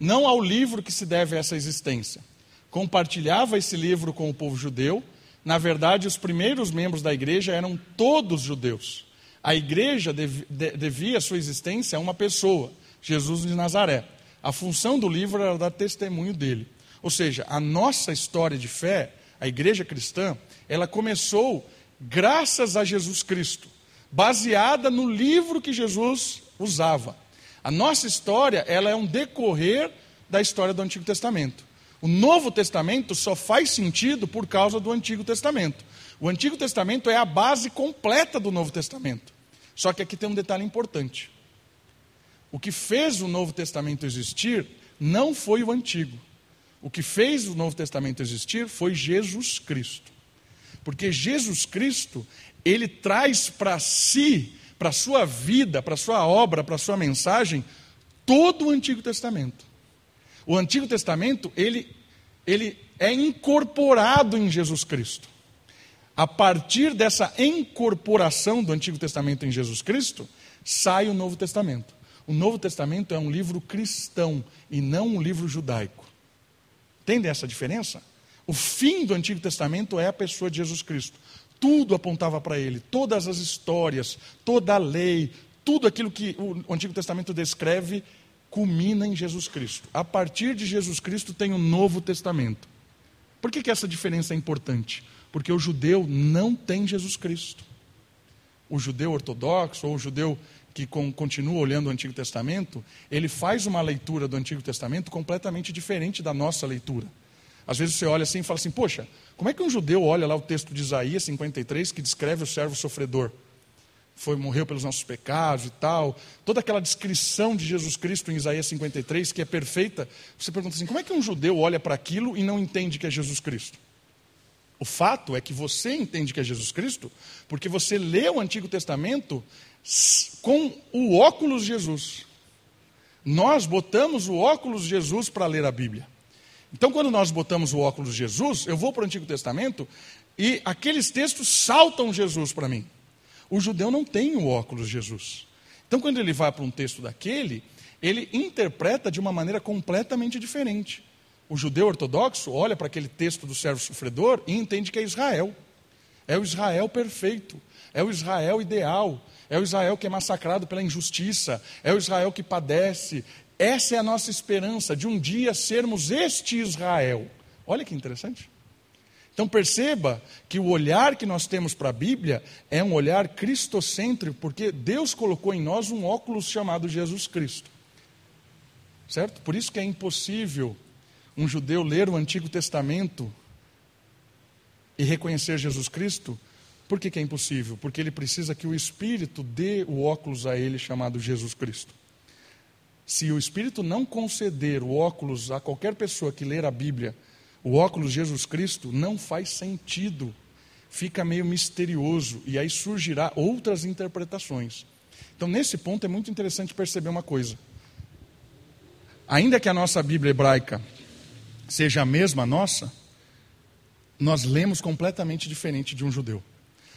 não ao livro que se deve essa existência. Compartilhava esse livro com o povo judeu. Na verdade, os primeiros membros da igreja eram todos judeus. A igreja devia sua existência a uma pessoa, Jesus de Nazaré. A função do livro era dar testemunho dele. Ou seja, a nossa história de fé, a igreja cristã, ela começou graças a Jesus Cristo, baseada no livro que Jesus usava. A nossa história, ela é um decorrer da história do Antigo Testamento. O Novo Testamento só faz sentido por causa do Antigo Testamento. O Antigo Testamento é a base completa do Novo Testamento. Só que aqui tem um detalhe importante. O que fez o Novo Testamento existir não foi o Antigo. O que fez o Novo Testamento existir foi Jesus Cristo. Porque Jesus Cristo, ele traz para si, para a sua vida, para a sua obra, para a sua mensagem, todo o Antigo Testamento. O Antigo Testamento, ele, ele é incorporado em Jesus Cristo. A partir dessa incorporação do Antigo Testamento em Jesus Cristo, sai o Novo Testamento. O Novo Testamento é um livro cristão e não um livro judaico. Entendem essa diferença? O fim do Antigo Testamento é a pessoa de Jesus Cristo. Tudo apontava para ele, todas as histórias, toda a lei, tudo aquilo que o Antigo Testamento descreve culmina em Jesus Cristo. A partir de Jesus Cristo tem o Novo Testamento. Por que, que essa diferença é importante? Porque o judeu não tem Jesus Cristo. O judeu ortodoxo ou o judeu que continua olhando o Antigo Testamento, ele faz uma leitura do Antigo Testamento completamente diferente da nossa leitura. Às vezes você olha assim e fala assim: Poxa, como é que um judeu olha lá o texto de Isaías 53 que descreve o servo sofredor? Foi, morreu pelos nossos pecados e tal. Toda aquela descrição de Jesus Cristo em Isaías 53, que é perfeita. Você pergunta assim: como é que um judeu olha para aquilo e não entende que é Jesus Cristo? O fato é que você entende que é Jesus Cristo, porque você lê o Antigo Testamento com o óculos Jesus. Nós botamos o óculos Jesus para ler a Bíblia. Então, quando nós botamos o óculos Jesus, eu vou para o Antigo Testamento e aqueles textos saltam Jesus para mim. O judeu não tem o óculos Jesus. Então, quando ele vai para um texto daquele, ele interpreta de uma maneira completamente diferente. O judeu ortodoxo olha para aquele texto do servo sofredor e entende que é Israel. É o Israel perfeito, é o Israel ideal, é o Israel que é massacrado pela injustiça, é o Israel que padece. Essa é a nossa esperança de um dia sermos este Israel. Olha que interessante. Então perceba que o olhar que nós temos para a Bíblia é um olhar cristocêntrico, porque Deus colocou em nós um óculos chamado Jesus Cristo. Certo? Por isso que é impossível um judeu ler o Antigo Testamento e reconhecer Jesus Cristo, por que, que é impossível? Porque ele precisa que o Espírito dê o óculos a ele chamado Jesus Cristo. Se o Espírito não conceder o óculos a qualquer pessoa que ler a Bíblia, o óculos Jesus Cristo, não faz sentido. Fica meio misterioso e aí surgirá outras interpretações. Então, nesse ponto, é muito interessante perceber uma coisa. Ainda que a nossa Bíblia hebraica seja a mesma nossa, nós lemos completamente diferente de um judeu.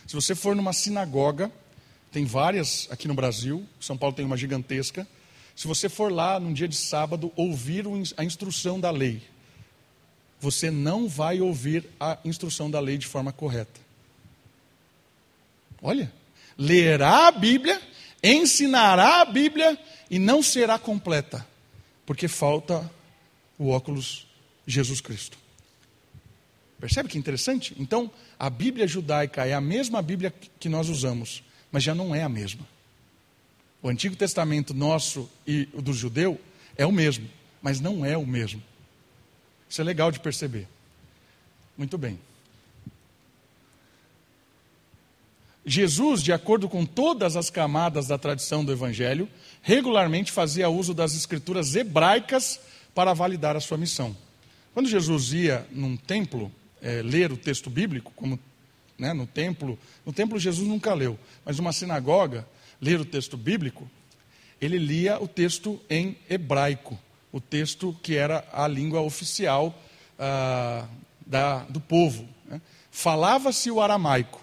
Se você for numa sinagoga, tem várias aqui no Brasil, São Paulo tem uma gigantesca. Se você for lá num dia de sábado ouvir a instrução da lei, você não vai ouvir a instrução da lei de forma correta. Olha, lerá a Bíblia, ensinará a Bíblia e não será completa, porque falta o óculos Jesus Cristo. Percebe que interessante? Então, a Bíblia judaica é a mesma Bíblia que nós usamos, mas já não é a mesma. O Antigo Testamento nosso e o do judeu é o mesmo, mas não é o mesmo. Isso é legal de perceber. Muito bem. Jesus, de acordo com todas as camadas da tradição do Evangelho, regularmente fazia uso das escrituras hebraicas para validar a sua missão. Quando Jesus ia num templo é, ler o texto bíblico, como né, no templo, no templo Jesus nunca leu, mas numa sinagoga, ler o texto bíblico, ele lia o texto em hebraico, o texto que era a língua oficial ah, da, do povo. Né? Falava-se o aramaico.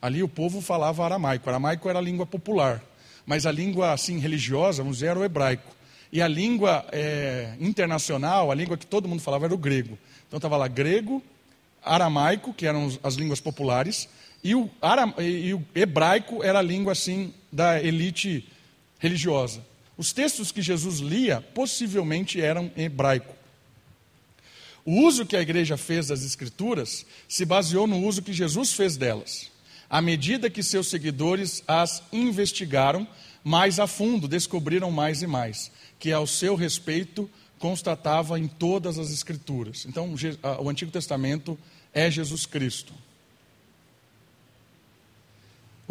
Ali o povo falava aramaico. O aramaico era a língua popular. Mas a língua assim religiosa, vamos dizer, era o hebraico. E a língua é, internacional, a língua que todo mundo falava era o grego. Então estava lá grego, aramaico, que eram as línguas populares, e o, aram, e o hebraico era a língua assim da elite religiosa. Os textos que Jesus lia possivelmente eram em hebraico. O uso que a igreja fez das escrituras se baseou no uso que Jesus fez delas. À medida que seus seguidores as investigaram mais a fundo, descobriram mais e mais, que ao seu respeito constatava em todas as escrituras. Então, o Antigo Testamento é Jesus Cristo.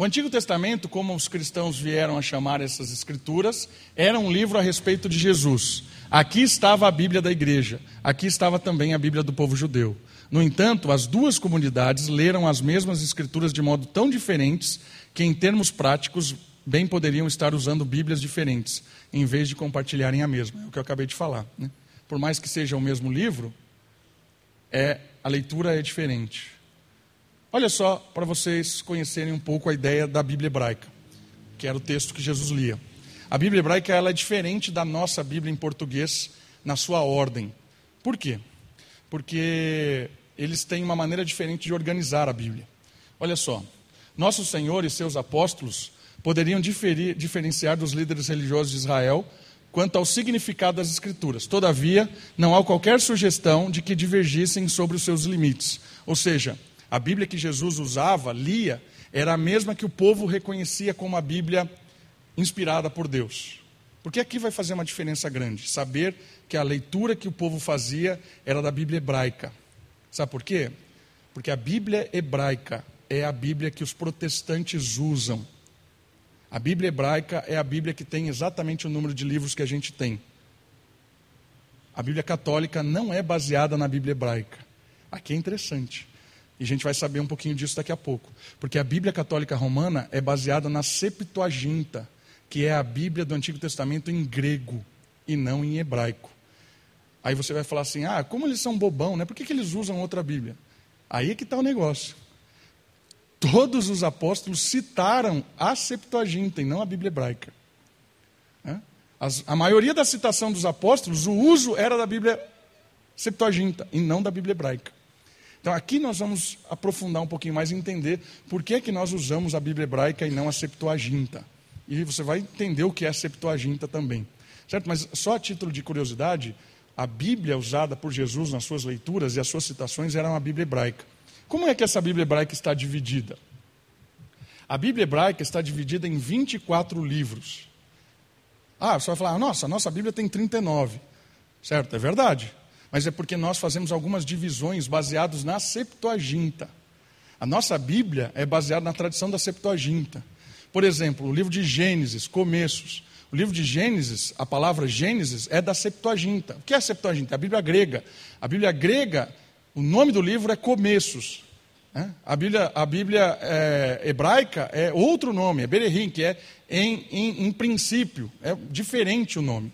O Antigo Testamento, como os cristãos vieram a chamar essas escrituras, era um livro a respeito de Jesus. Aqui estava a Bíblia da igreja, aqui estava também a Bíblia do povo judeu. No entanto, as duas comunidades leram as mesmas escrituras de modo tão diferentes que, em termos práticos, bem poderiam estar usando Bíblias diferentes, em vez de compartilharem a mesma. É o que eu acabei de falar. Né? Por mais que seja o mesmo livro, é, a leitura é diferente. Olha só, para vocês conhecerem um pouco a ideia da Bíblia hebraica, que era o texto que Jesus lia. A Bíblia hebraica ela é diferente da nossa Bíblia em português na sua ordem. Por quê? Porque eles têm uma maneira diferente de organizar a Bíblia. Olha só, nosso Senhor e seus apóstolos poderiam diferir, diferenciar dos líderes religiosos de Israel quanto ao significado das Escrituras. Todavia, não há qualquer sugestão de que divergissem sobre os seus limites. Ou seja, a Bíblia que Jesus usava, lia, era a mesma que o povo reconhecia como a Bíblia inspirada por Deus. Porque aqui vai fazer uma diferença grande. Saber que a leitura que o povo fazia era da Bíblia hebraica. Sabe por quê? Porque a Bíblia hebraica é a Bíblia que os protestantes usam. A Bíblia hebraica é a Bíblia que tem exatamente o número de livros que a gente tem. A Bíblia católica não é baseada na Bíblia hebraica. Aqui é interessante. E a gente vai saber um pouquinho disso daqui a pouco. Porque a Bíblia Católica Romana é baseada na Septuaginta, que é a Bíblia do Antigo Testamento em grego e não em hebraico. Aí você vai falar assim: ah, como eles são bobão, né? Por que, que eles usam outra Bíblia? Aí é que está o negócio. Todos os apóstolos citaram a Septuaginta e não a Bíblia hebraica. As, a maioria da citação dos apóstolos, o uso era da Bíblia Septuaginta e não da Bíblia hebraica. Então aqui nós vamos aprofundar um pouquinho mais e entender por que, que nós usamos a Bíblia hebraica e não a Septuaginta. E você vai entender o que é a Septuaginta também. Certo? Mas só a título de curiosidade, a Bíblia usada por Jesus nas suas leituras e as suas citações era uma Bíblia hebraica. Como é que essa Bíblia hebraica está dividida? A Bíblia hebraica está dividida em 24 livros. Ah, você vai falar, nossa, a nossa Bíblia tem 39. Certo, é verdade mas é porque nós fazemos algumas divisões baseadas na Septuaginta. A nossa Bíblia é baseada na tradição da Septuaginta. Por exemplo, o livro de Gênesis, Começos. O livro de Gênesis, a palavra Gênesis é da Septuaginta. O que é a Septuaginta? É a Bíblia grega. A Bíblia grega, o nome do livro é Começos. Né? A Bíblia, a Bíblia é, hebraica é outro nome, é Berehim, que é em, em, em princípio. É diferente o nome.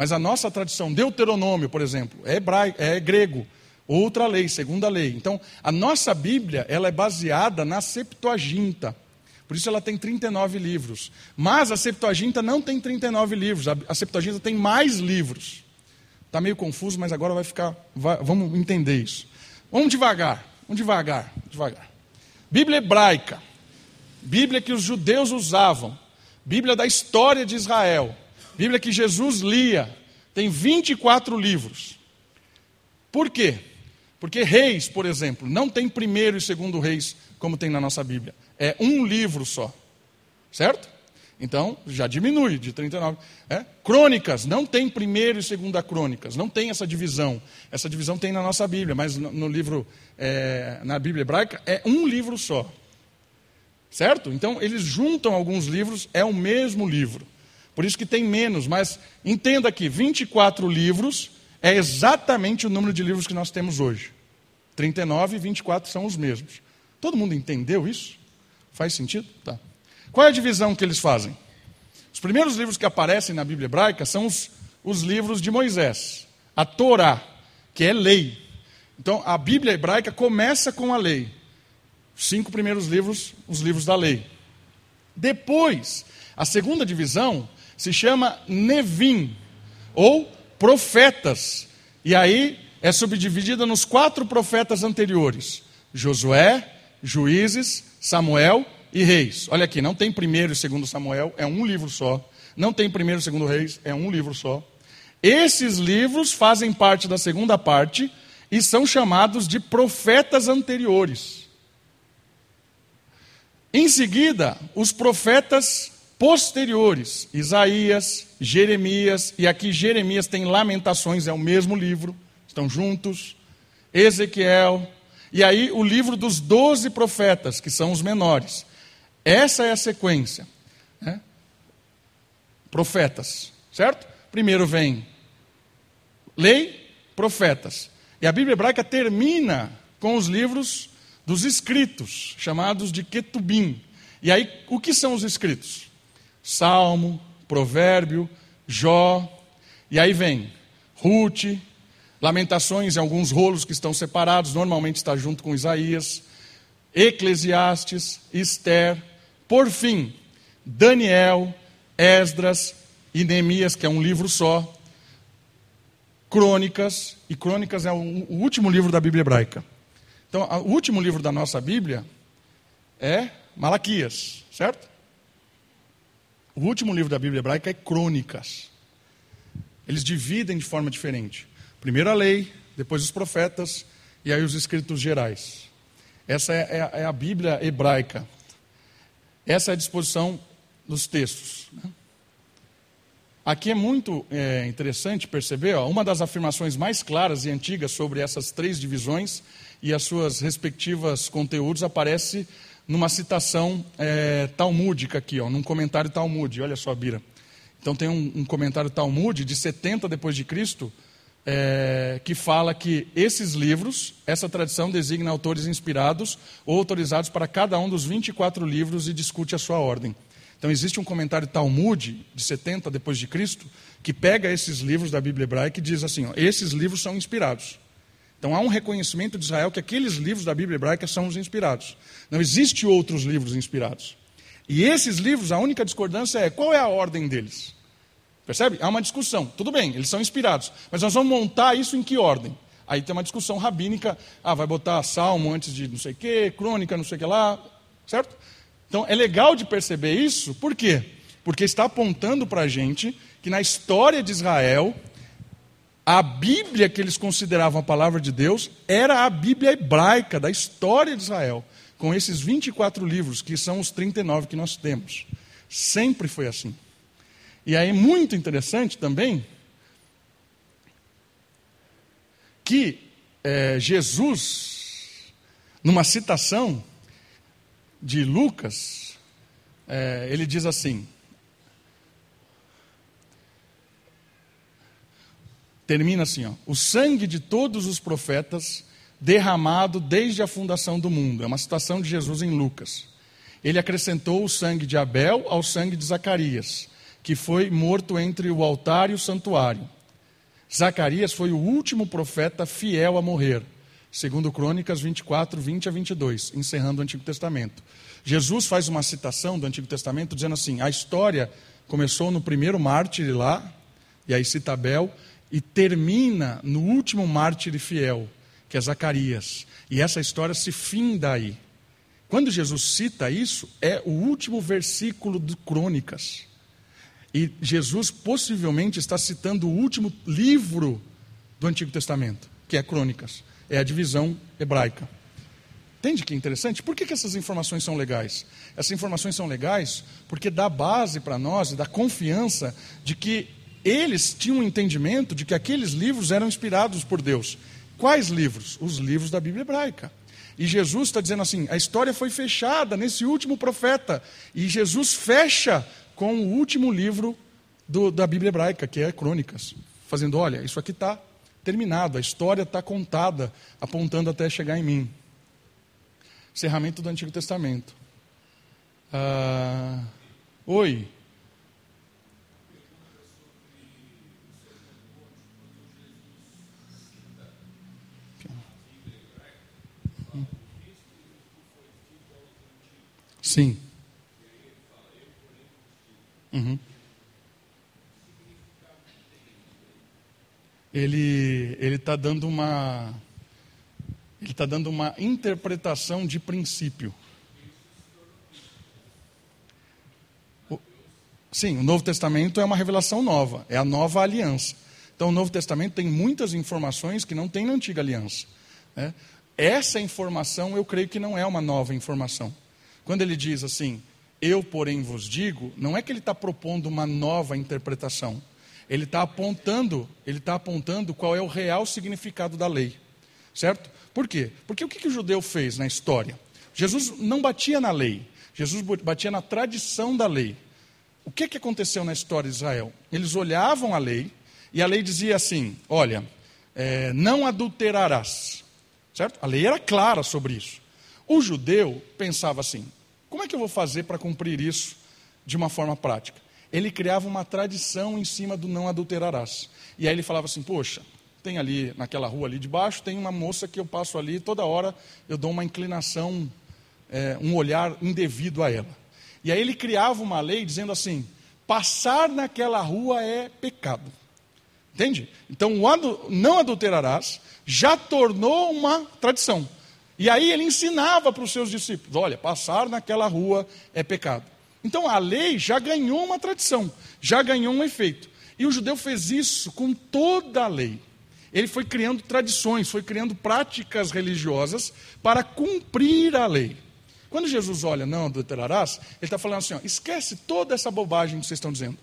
Mas a nossa tradição, Deuteronômio, por exemplo, é, hebraico, é grego, outra lei, segunda lei. Então, a nossa Bíblia, ela é baseada na Septuaginta. Por isso ela tem 39 livros. Mas a Septuaginta não tem 39 livros, a Septuaginta tem mais livros. Está meio confuso, mas agora vai ficar. Vai, vamos entender isso. Vamos devagar, vamos devagar, devagar. Bíblia hebraica, Bíblia que os judeus usavam, Bíblia da história de Israel. Bíblia que Jesus lia, tem 24 livros. Por quê? Porque Reis, por exemplo, não tem primeiro e segundo Reis, como tem na nossa Bíblia. É um livro só. Certo? Então, já diminui de 39. É? Crônicas, não tem primeiro e segunda crônicas, não tem essa divisão. Essa divisão tem na nossa Bíblia, mas no, livro, é, na Bíblia hebraica, é um livro só. Certo? Então, eles juntam alguns livros, é o mesmo livro. Por isso que tem menos, mas entenda aqui: 24 livros é exatamente o número de livros que nós temos hoje. 39 e 24 são os mesmos. Todo mundo entendeu isso? Faz sentido? Tá. Qual é a divisão que eles fazem? Os primeiros livros que aparecem na Bíblia hebraica são os, os livros de Moisés, a Torá, que é lei. Então, a Bíblia hebraica começa com a lei. Os cinco primeiros livros, os livros da lei. Depois, a segunda divisão se chama Nevim, ou profetas. E aí é subdividida nos quatro profetas anteriores: Josué, Juízes, Samuel e Reis. Olha aqui, não tem primeiro e segundo Samuel, é um livro só. Não tem primeiro e segundo Reis, é um livro só. Esses livros fazem parte da segunda parte e são chamados de profetas anteriores. Em seguida, os profetas posteriores, Isaías, Jeremias, e aqui Jeremias tem Lamentações, é o mesmo livro, estão juntos, Ezequiel, e aí o livro dos doze profetas, que são os menores. Essa é a sequência. Né? Profetas, certo? Primeiro vem lei, profetas. E a Bíblia hebraica termina com os livros dos escritos, chamados de Ketubim. E aí, o que são os escritos? Salmo, Provérbio, Jó, e aí vem Ruth, Lamentações e alguns rolos que estão separados, normalmente está junto com Isaías, Eclesiastes, Esther, por fim, Daniel, Esdras e Neemias, que é um livro só, Crônicas, e Crônicas é o, último livro da Bíblia hebraica. Então, o último livro da nossa Bíblia é Malaquias, certo? O último livro da Bíblia hebraica é Crônicas. Eles dividem de forma diferente. Primeiro a lei, depois os profetas e aí os escritos gerais. Essa é, é, é a Bíblia hebraica. Essa é a disposição dos textos. Né? Aqui é muito é, interessante perceber, ó, uma das afirmações mais claras e antigas sobre essas três divisões e as suas respectivas conteúdos aparece numa citação é, talmúdica aqui, ó, num comentário talmude. Olha só, Bira. Então tem um, um comentário talmude de 70 depois de Cristo é, que fala que esses livros, essa tradição designa autores inspirados ou autorizados para cada um dos 24 livros e discute a sua ordem. Então existe um comentário Talmud de 70 depois de Cristo que pega esses livros da Bíblia hebraica e diz assim: ó, esses livros são inspirados. Então há um reconhecimento de Israel que aqueles livros da Bíblia hebraica são os inspirados. Não existe outros livros inspirados. E esses livros, a única discordância é qual é a ordem deles. Percebe? Há uma discussão. Tudo bem, eles são inspirados, mas nós vamos montar isso em que ordem? Aí tem uma discussão rabínica. Ah, vai botar salmo antes de não sei o quê, crônica, não sei o que lá, certo? Então é legal de perceber isso, por quê? Porque está apontando para a gente que na história de Israel, a Bíblia que eles consideravam a palavra de Deus era a Bíblia hebraica da história de Israel, com esses 24 livros, que são os 39 que nós temos. Sempre foi assim. E aí, muito interessante também, que é, Jesus, numa citação, de Lucas, é, ele diz assim: termina assim, ó, o sangue de todos os profetas derramado desde a fundação do mundo. É uma citação de Jesus em Lucas. Ele acrescentou o sangue de Abel ao sangue de Zacarias, que foi morto entre o altar e o santuário. Zacarias foi o último profeta fiel a morrer segundo Crônicas 24, 20 a 22, encerrando o Antigo Testamento. Jesus faz uma citação do Antigo Testamento dizendo assim: a história começou no primeiro mártir lá, e aí cita Abel, e termina no último mártir fiel, que é Zacarias. E essa história se finda aí. Quando Jesus cita isso, é o último versículo de Crônicas. E Jesus possivelmente está citando o último livro do Antigo Testamento, que é Crônicas é a divisão hebraica. Entende que interessante? Por que, que essas informações são legais? Essas informações são legais porque dá base para nós e dá confiança de que eles tinham um entendimento de que aqueles livros eram inspirados por Deus. Quais livros? Os livros da Bíblia hebraica. E Jesus está dizendo assim: a história foi fechada nesse último profeta. E Jesus fecha com o último livro do, da Bíblia hebraica, que é Crônicas, fazendo: olha, isso aqui está terminado, a história está contada, apontando até chegar em mim. Cerramento do Antigo Testamento. Ah, oi. Sim. Uhum. Ele ele está dando uma ele está dando uma interpretação de princípio. Sim, o Novo Testamento é uma revelação nova, é a nova aliança. Então, o Novo Testamento tem muitas informações que não tem na antiga aliança. Né? Essa informação eu creio que não é uma nova informação. Quando ele diz assim, eu, porém, vos digo, não é que ele está propondo uma nova interpretação. Ele está apontando, ele está apontando qual é o real significado da lei. Certo? Por quê? Porque o que, que o judeu fez na história? Jesus não batia na lei, Jesus batia na tradição da lei. O que, que aconteceu na história de Israel? Eles olhavam a lei e a lei dizia assim: olha, é, não adulterarás. Certo? A lei era clara sobre isso. O judeu pensava assim: como é que eu vou fazer para cumprir isso de uma forma prática? Ele criava uma tradição em cima do não adulterarás. E aí ele falava assim: poxa, tem ali naquela rua ali de baixo, tem uma moça que eu passo ali, toda hora eu dou uma inclinação, é, um olhar indevido a ela. E aí ele criava uma lei dizendo assim: passar naquela rua é pecado. Entende? Então, o não adulterarás já tornou uma tradição. E aí ele ensinava para os seus discípulos: olha, passar naquela rua é pecado. Então a lei já ganhou uma tradição, já ganhou um efeito. E o judeu fez isso com toda a lei. Ele foi criando tradições, foi criando práticas religiosas para cumprir a lei. Quando Jesus olha, não adulterarás, ele está falando assim: ó, esquece toda essa bobagem que vocês estão dizendo.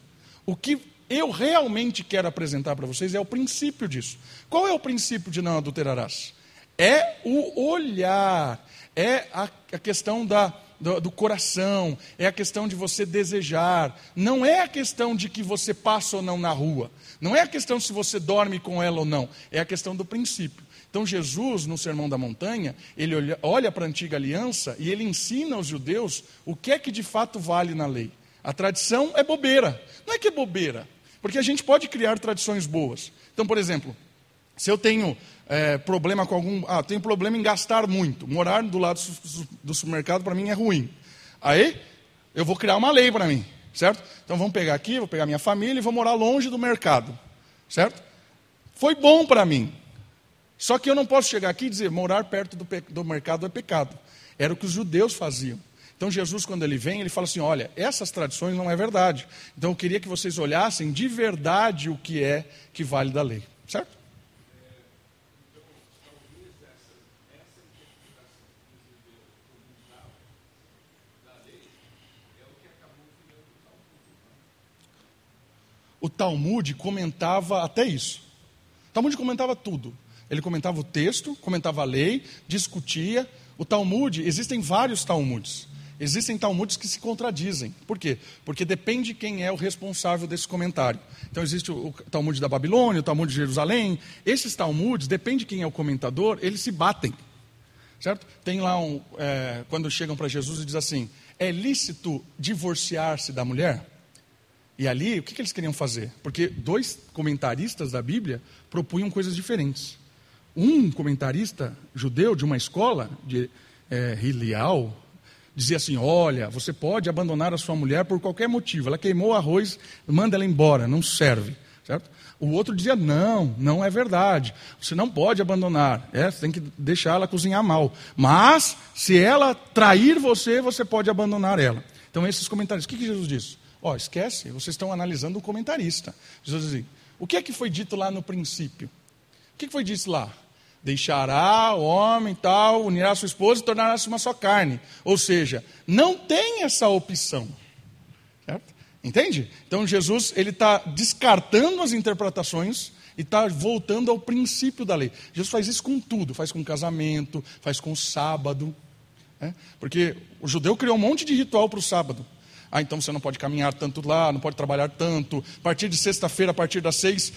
O que eu realmente quero apresentar para vocês é o princípio disso. Qual é o princípio de não adulterarás? É o olhar, é a, a questão da, do, do, coração, é a questão de você desejar, não é a questão de que você passa ou não na rua, não é a questão se você dorme com ela ou não, é a questão do princípio. Então, Jesus, no Sermão da Montanha, ele olha, olha para a antiga aliança e ele ensina aos judeus o que é que de fato vale na lei. A tradição é bobeira. Não é que é bobeira, porque a gente pode criar tradições boas. Então, por exemplo, se eu tenho é, problema com algum. Ah, tenho problema em gastar muito. Morar do lado do supermercado para mim é ruim. Aí, eu vou criar uma lei para mim, certo? Então vamos pegar aqui, vou pegar minha família e vou morar longe do mercado, certo? Foi bom para mim. Só que eu não posso chegar aqui e dizer morar perto do, do mercado é pecado. Era o que os judeus faziam. Então Jesus, quando ele vem, ele fala assim: olha, essas tradições não é verdade. Então eu queria que vocês olhassem de verdade o que é que vale da lei. Certo? O Talmud comentava até isso. O Talmud comentava tudo. Ele comentava o texto, comentava a lei, discutia. O Talmud, existem vários Talmuds. Existem Talmudes que se contradizem. Por quê? Porque depende quem é o responsável desse comentário. Então existe o Talmud da Babilônia, o Talmud de Jerusalém. Esses Talmudes, depende quem é o comentador, eles se batem. Certo? Tem lá um. É, quando chegam para Jesus e diz assim: é lícito divorciar-se da mulher? E ali, o que, que eles queriam fazer? Porque dois comentaristas da Bíblia propunham coisas diferentes. Um comentarista judeu de uma escola, de é, Hilial, dizia assim: Olha, você pode abandonar a sua mulher por qualquer motivo. Ela queimou arroz, manda ela embora, não serve. Certo? O outro dizia: Não, não é verdade. Você não pode abandonar. É, você tem que deixar ela cozinhar mal. Mas, se ela trair você, você pode abandonar ela. Então, esses comentários. O que, que Jesus disse? Ó, oh, esquece, vocês estão analisando o comentarista. Jesus diz o que é que foi dito lá no princípio? O que foi dito lá? Deixará o homem tal, unirá sua esposa e tornará-se uma só carne. Ou seja, não tem essa opção. Certo? Entende? Então Jesus ele está descartando as interpretações e está voltando ao princípio da lei. Jesus faz isso com tudo, faz com casamento, faz com o sábado. Né? Porque o judeu criou um monte de ritual para o sábado. Ah, então você não pode caminhar tanto lá, não pode trabalhar tanto. A partir de sexta-feira, a partir das seis,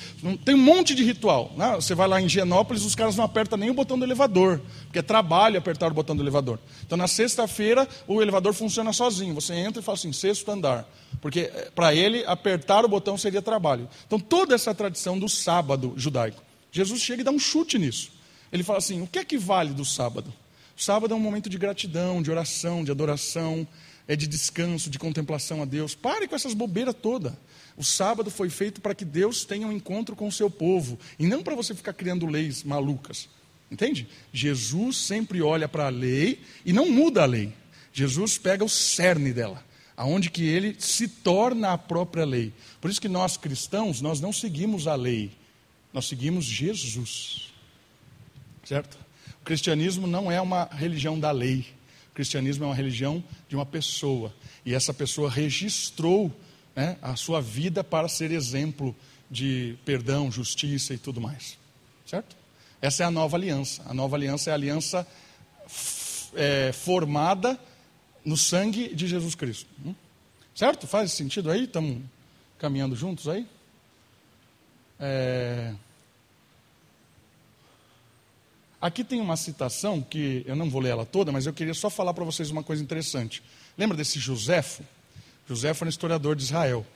tem um monte de ritual. Né? Você vai lá em Genópolis, os caras não apertam nem o botão do elevador, porque é trabalho apertar o botão do elevador. Então na sexta-feira o elevador funciona sozinho. Você entra e fala assim, sexto andar. Porque eh, para ele apertar o botão seria trabalho. Então toda essa tradição do sábado judaico. Jesus chega e dá um chute nisso. Ele fala assim: o que é que vale do sábado? O sábado é um momento de gratidão, de oração, de adoração é de descanso, de contemplação a Deus. Pare com essas bobeiras todas. O sábado foi feito para que Deus tenha um encontro com o seu povo e não para você ficar criando leis malucas. Entende? Jesus sempre olha para a lei e não muda a lei. Jesus pega o cerne dela, aonde que ele se torna a própria lei. Por isso que nós cristãos, nós não seguimos a lei, nós seguimos Jesus. Certo? O cristianismo não é uma religião da lei. Cristianismo é uma religião de uma pessoa. E essa pessoa registrou né, a sua vida para ser exemplo de perdão, justiça e tudo mais. Certo? Essa é a nova aliança. A nova aliança é a aliança é, formada no sangue de Jesus Cristo. Hum? Certo? Faz sentido aí? Estamos caminhando juntos aí? É... Aqui tem uma citação que eu não vou ler ela toda, mas eu queria só falar para vocês uma coisa interessante. Lembra desse Joséfo? Joséfo era um historiador de Israel.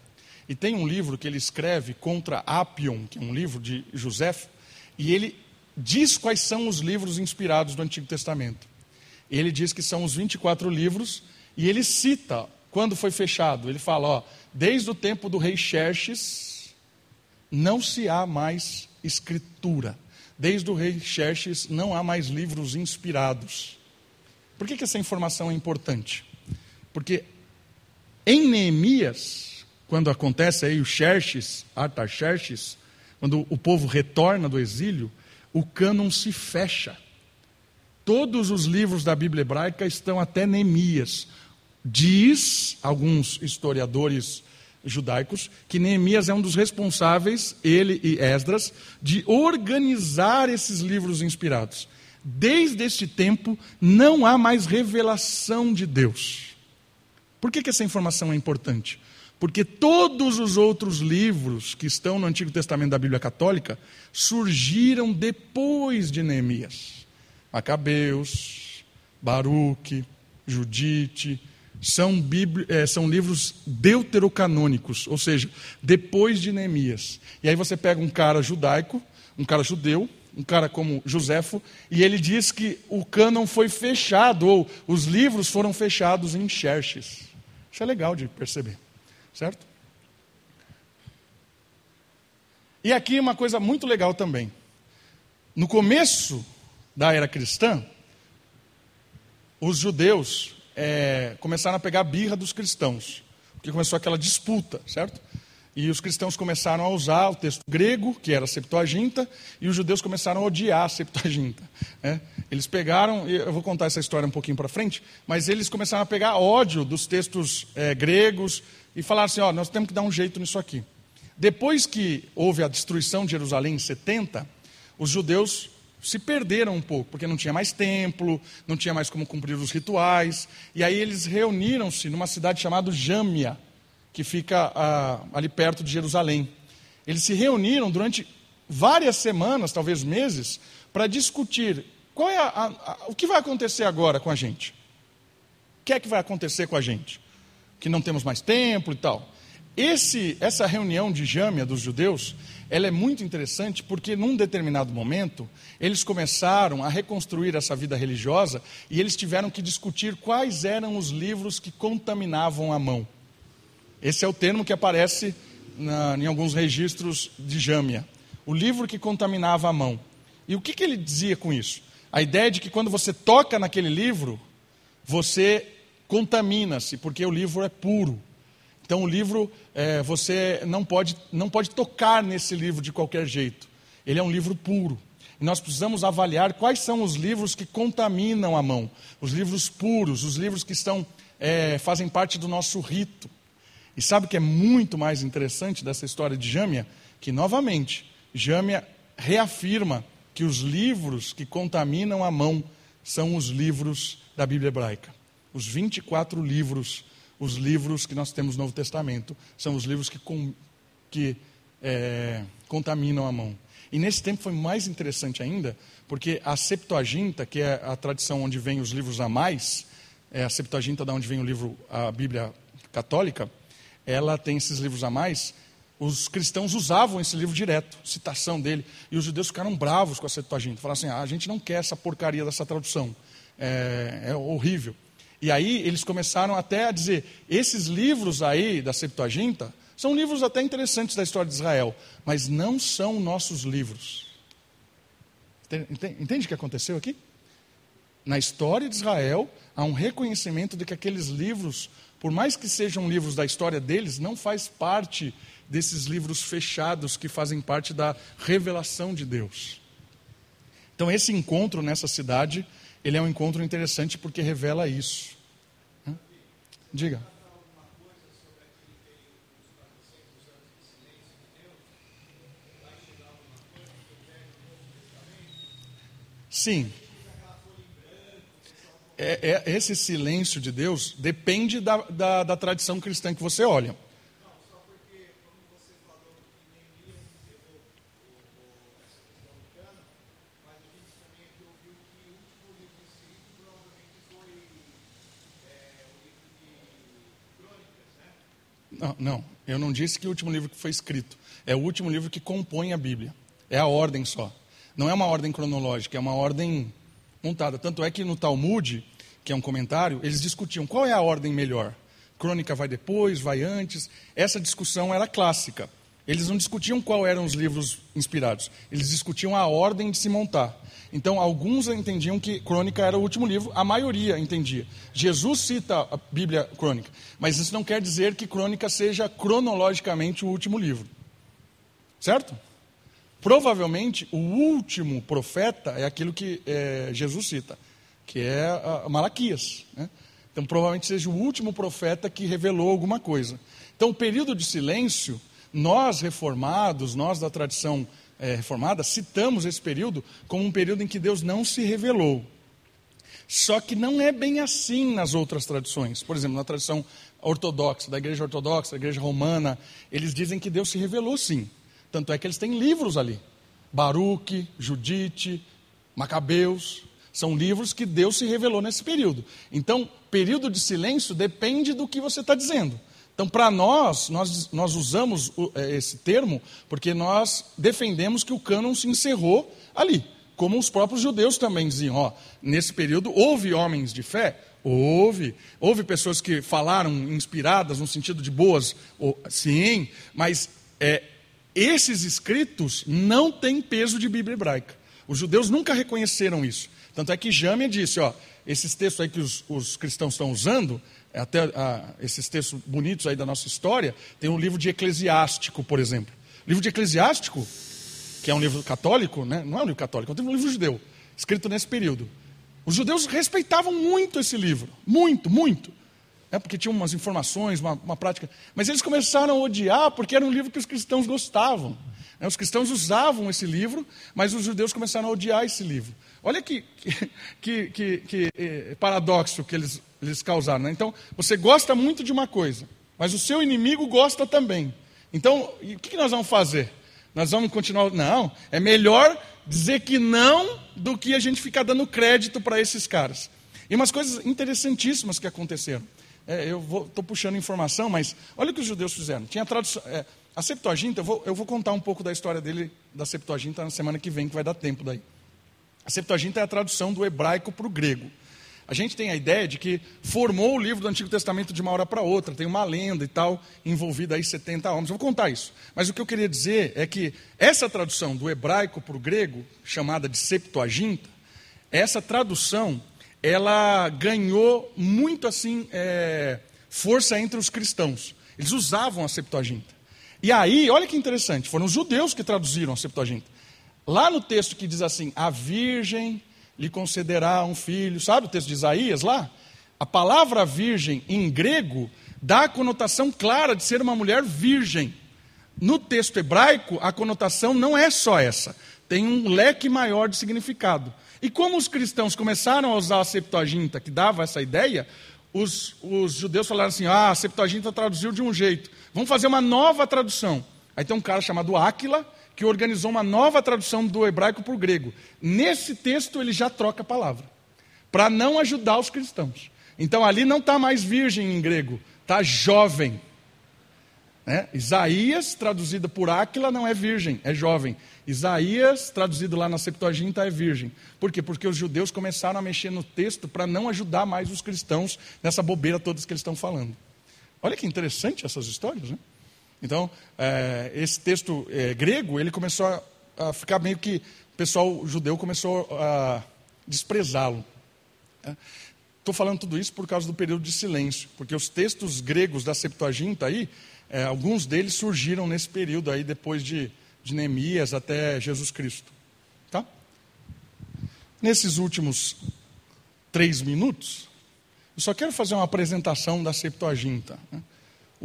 E tem um livro que ele escreve contra Apion, que é um livro de Joséfo, e ele diz quais são os livros inspirados do Antigo Testamento. Ele diz que são os 24 livros, e ele cita quando foi fechado. Ele fala: ó, desde o tempo do rei Xerxes, não se há mais escritura. Desde o rei Xerxes, não há mais livros inspirados. Por que, que essa informação é importante? Porque em Neemias, quando acontece aí o Xerxes, Artaxerxes, quando o povo retorna do exílio, o cânon se fecha. Todos os livros da Bíblia hebraica estão até Neemias. Diz alguns historiadores judaicos que Neemias é um dos responsáveis, ele e Esdras, de organizar esses livros inspirados. Desde esse tempo não há mais revelação de Deus. Por que, que essa informação é importante? Porque todos os outros livros que estão no Antigo Testamento da Bíblia Católica surgiram depois de Neemias. Macabeus, Baruque, Judite, são, é, são, livros deuterocanônicos, ou seja, depois de Neemias. E aí você pega um cara judaico, um cara judeu, um cara como Joséfo, e ele diz que o cânon foi fechado, ou os livros foram fechados em Xerxes. Isso é legal de perceber, certo? E aqui uma coisa muito legal também. No começo da era cristã, os judeus é, começaram a pegar a birra dos cristãos, porque começou aquela disputa, certo? E os cristãos começaram a usar o texto grego, que era Septuaginta, e os judeus começaram a odiar a Septuaginta. Né? Eles pegaram, eu vou contar essa história um pouquinho para frente, mas eles começaram a pegar ódio dos textos é, gregos e falaram assim: ó, nós temos que dar um jeito nisso aqui. Depois que houve a destruição de Jerusalém em 70, os judeus se perderam um pouco, porque não tinha mais templo, não tinha mais como cumprir os rituais, e aí eles reuniram-se numa cidade chamada Jâmia que fica ah, ali perto de Jerusalém. Eles se reuniram durante várias semanas, talvez meses, para discutir qual é a, a, a, o que vai acontecer agora com a gente. O que é que vai acontecer com a gente? Que não temos mais templo e tal. Esse, essa reunião de Jâmia dos judeus, ela é muito interessante porque num determinado momento eles começaram a reconstruir essa vida religiosa e eles tiveram que discutir quais eram os livros que contaminavam a mão. Esse é o termo que aparece na, em alguns registros de Jâmia. O livro que contaminava a mão. E o que, que ele dizia com isso? A ideia de que quando você toca naquele livro, você contamina-se, porque o livro é puro. Então o livro, é, você não pode, não pode tocar nesse livro de qualquer jeito. Ele é um livro puro. E nós precisamos avaliar quais são os livros que contaminam a mão. Os livros puros, os livros que estão, é, fazem parte do nosso rito. E sabe o que é muito mais interessante dessa história de Jâmia? Que, novamente, Jâmia reafirma que os livros que contaminam a mão são os livros da Bíblia hebraica. Os 24 livros, os livros que nós temos no Novo Testamento, são os livros que, com, que é, contaminam a mão. E nesse tempo foi mais interessante ainda, porque a Septuaginta, que é a tradição onde vem os livros a mais, é a Septuaginta da onde vem o livro, a Bíblia católica, ela tem esses livros a mais. Os cristãos usavam esse livro direto, citação dele, e os judeus ficaram bravos com a Septuaginta. Falaram assim: ah, a gente não quer essa porcaria dessa tradução, é, é horrível. E aí eles começaram até a dizer: esses livros aí da Septuaginta são livros até interessantes da história de Israel, mas não são nossos livros. Entende o que aconteceu aqui? Na história de Israel, há um reconhecimento de que aqueles livros, por mais que sejam livros da história deles, não faz parte desses livros fechados que fazem parte da revelação de Deus. Então esse encontro nessa cidade, ele é um encontro interessante porque revela isso. Diga. Sim. É, é, esse silêncio de Deus depende da, da, da tradição cristã que você olha. Não, não, eu não disse que o último livro que foi escrito. É o último livro que compõe a Bíblia. É a ordem só. Não é uma ordem cronológica, é uma ordem montada. Tanto é que no Talmud, que é um comentário, eles discutiam qual é a ordem melhor. Crônica vai depois, vai antes. Essa discussão era clássica. Eles não discutiam qual eram os livros inspirados, eles discutiam a ordem de se montar. Então, alguns entendiam que Crônica era o último livro, a maioria entendia. Jesus cita a Bíblia Crônica, mas isso não quer dizer que Crônica seja cronologicamente o último livro. Certo? Provavelmente, o último profeta é aquilo que é, Jesus cita, que é a Malaquias. Né? Então, provavelmente seja o último profeta que revelou alguma coisa. Então, o período de silêncio, nós reformados, nós da tradição é, reformada, citamos esse período como um período em que Deus não se revelou. Só que não é bem assim nas outras tradições. Por exemplo, na tradição ortodoxa, da igreja ortodoxa, da igreja romana, eles dizem que Deus se revelou sim. Tanto é que eles têm livros ali. Baruque, Judite, Macabeus. São livros que Deus se revelou nesse período. Então, período de silêncio depende do que você está dizendo. Então, para nós, nós, nós usamos é, esse termo porque nós defendemos que o cânon se encerrou ali. Como os próprios judeus também diziam: ó, nesse período houve homens de fé, Houve. Houve pessoas que falaram inspiradas no sentido de boas, sim, mas é, esses escritos não têm peso de Bíblia hebraica. Os judeus nunca reconheceram isso. Tanto é que Jâmia disse, ó, esses textos aí que os, os cristãos estão usando, até ah, esses textos bonitos aí da nossa história, tem um livro de Eclesiástico, por exemplo. O livro de Eclesiástico, que é um livro católico, né? não é um livro católico, é um livro judeu, escrito nesse período. Os judeus respeitavam muito esse livro, muito, muito né, porque tinha umas informações, uma, uma, prática. Mas eles começaram a odiar porque era um livro que os cristãos gostavam. Né, os cristãos usavam esse livro, mas os judeus começaram a odiar esse livro. Olha que, que, que, que eh, paradoxo que eles, eles causaram. Né? Então, você gosta muito de uma coisa, mas o seu inimigo gosta também. Então, o que nós vamos fazer? Nós vamos continuar. Não, é melhor dizer que não do que a gente ficar dando crédito para esses caras. E umas coisas interessantíssimas que aconteceram. É, eu estou puxando informação, mas olha o que os judeus fizeram. Tinha tradução, é, a Septuaginta, eu vou, eu vou contar um pouco da história dele, da Septuaginta, na semana que vem, que vai dar tempo daí. A Septuaginta é a tradução do hebraico para o grego. A gente tem a ideia de que formou o livro do Antigo Testamento de uma hora para outra, tem uma lenda e tal, envolvida aí 70 homens. Eu vou contar isso. Mas o que eu queria dizer é que essa tradução do hebraico para o grego, chamada de Septuaginta, essa tradução ela ganhou muito assim é, força entre os cristãos. Eles usavam a Septuaginta. E aí, olha que interessante, foram os judeus que traduziram a Septuaginta. Lá no texto que diz assim: a virgem lhe concederá um filho, sabe o texto de Isaías lá? A palavra virgem em grego dá a conotação clara de ser uma mulher virgem. No texto hebraico, a conotação não é só essa, tem um leque maior de significado. E como os cristãos começaram a usar a Septuaginta, que dava essa ideia, os, os judeus falaram assim: ah, a Septuaginta traduziu de um jeito, vamos fazer uma nova tradução. Aí tem um cara chamado Áquila, que organizou uma nova tradução do hebraico para o grego. Nesse texto ele já troca a palavra, para não ajudar os cristãos. Então ali não está mais virgem em grego, está jovem. Né? Isaías, traduzido por Áquila, não é virgem, é jovem. Isaías, traduzido lá na Septuaginta, é virgem. Por quê? Porque os judeus começaram a mexer no texto para não ajudar mais os cristãos nessa bobeira todas que eles estão falando. Olha que interessante essas histórias, né? Então, é, esse texto é, grego, ele começou a, a, ficar meio que, o pessoal judeu começou a desprezá-lo. Estou né? falando tudo isso por causa do período de silêncio, porque os textos gregos da Septuaginta aí, é, alguns deles surgiram nesse período aí, depois de, de Neemias até Jesus Cristo. Tá? Nesses últimos três minutos, eu só quero fazer uma apresentação da Septuaginta. Né?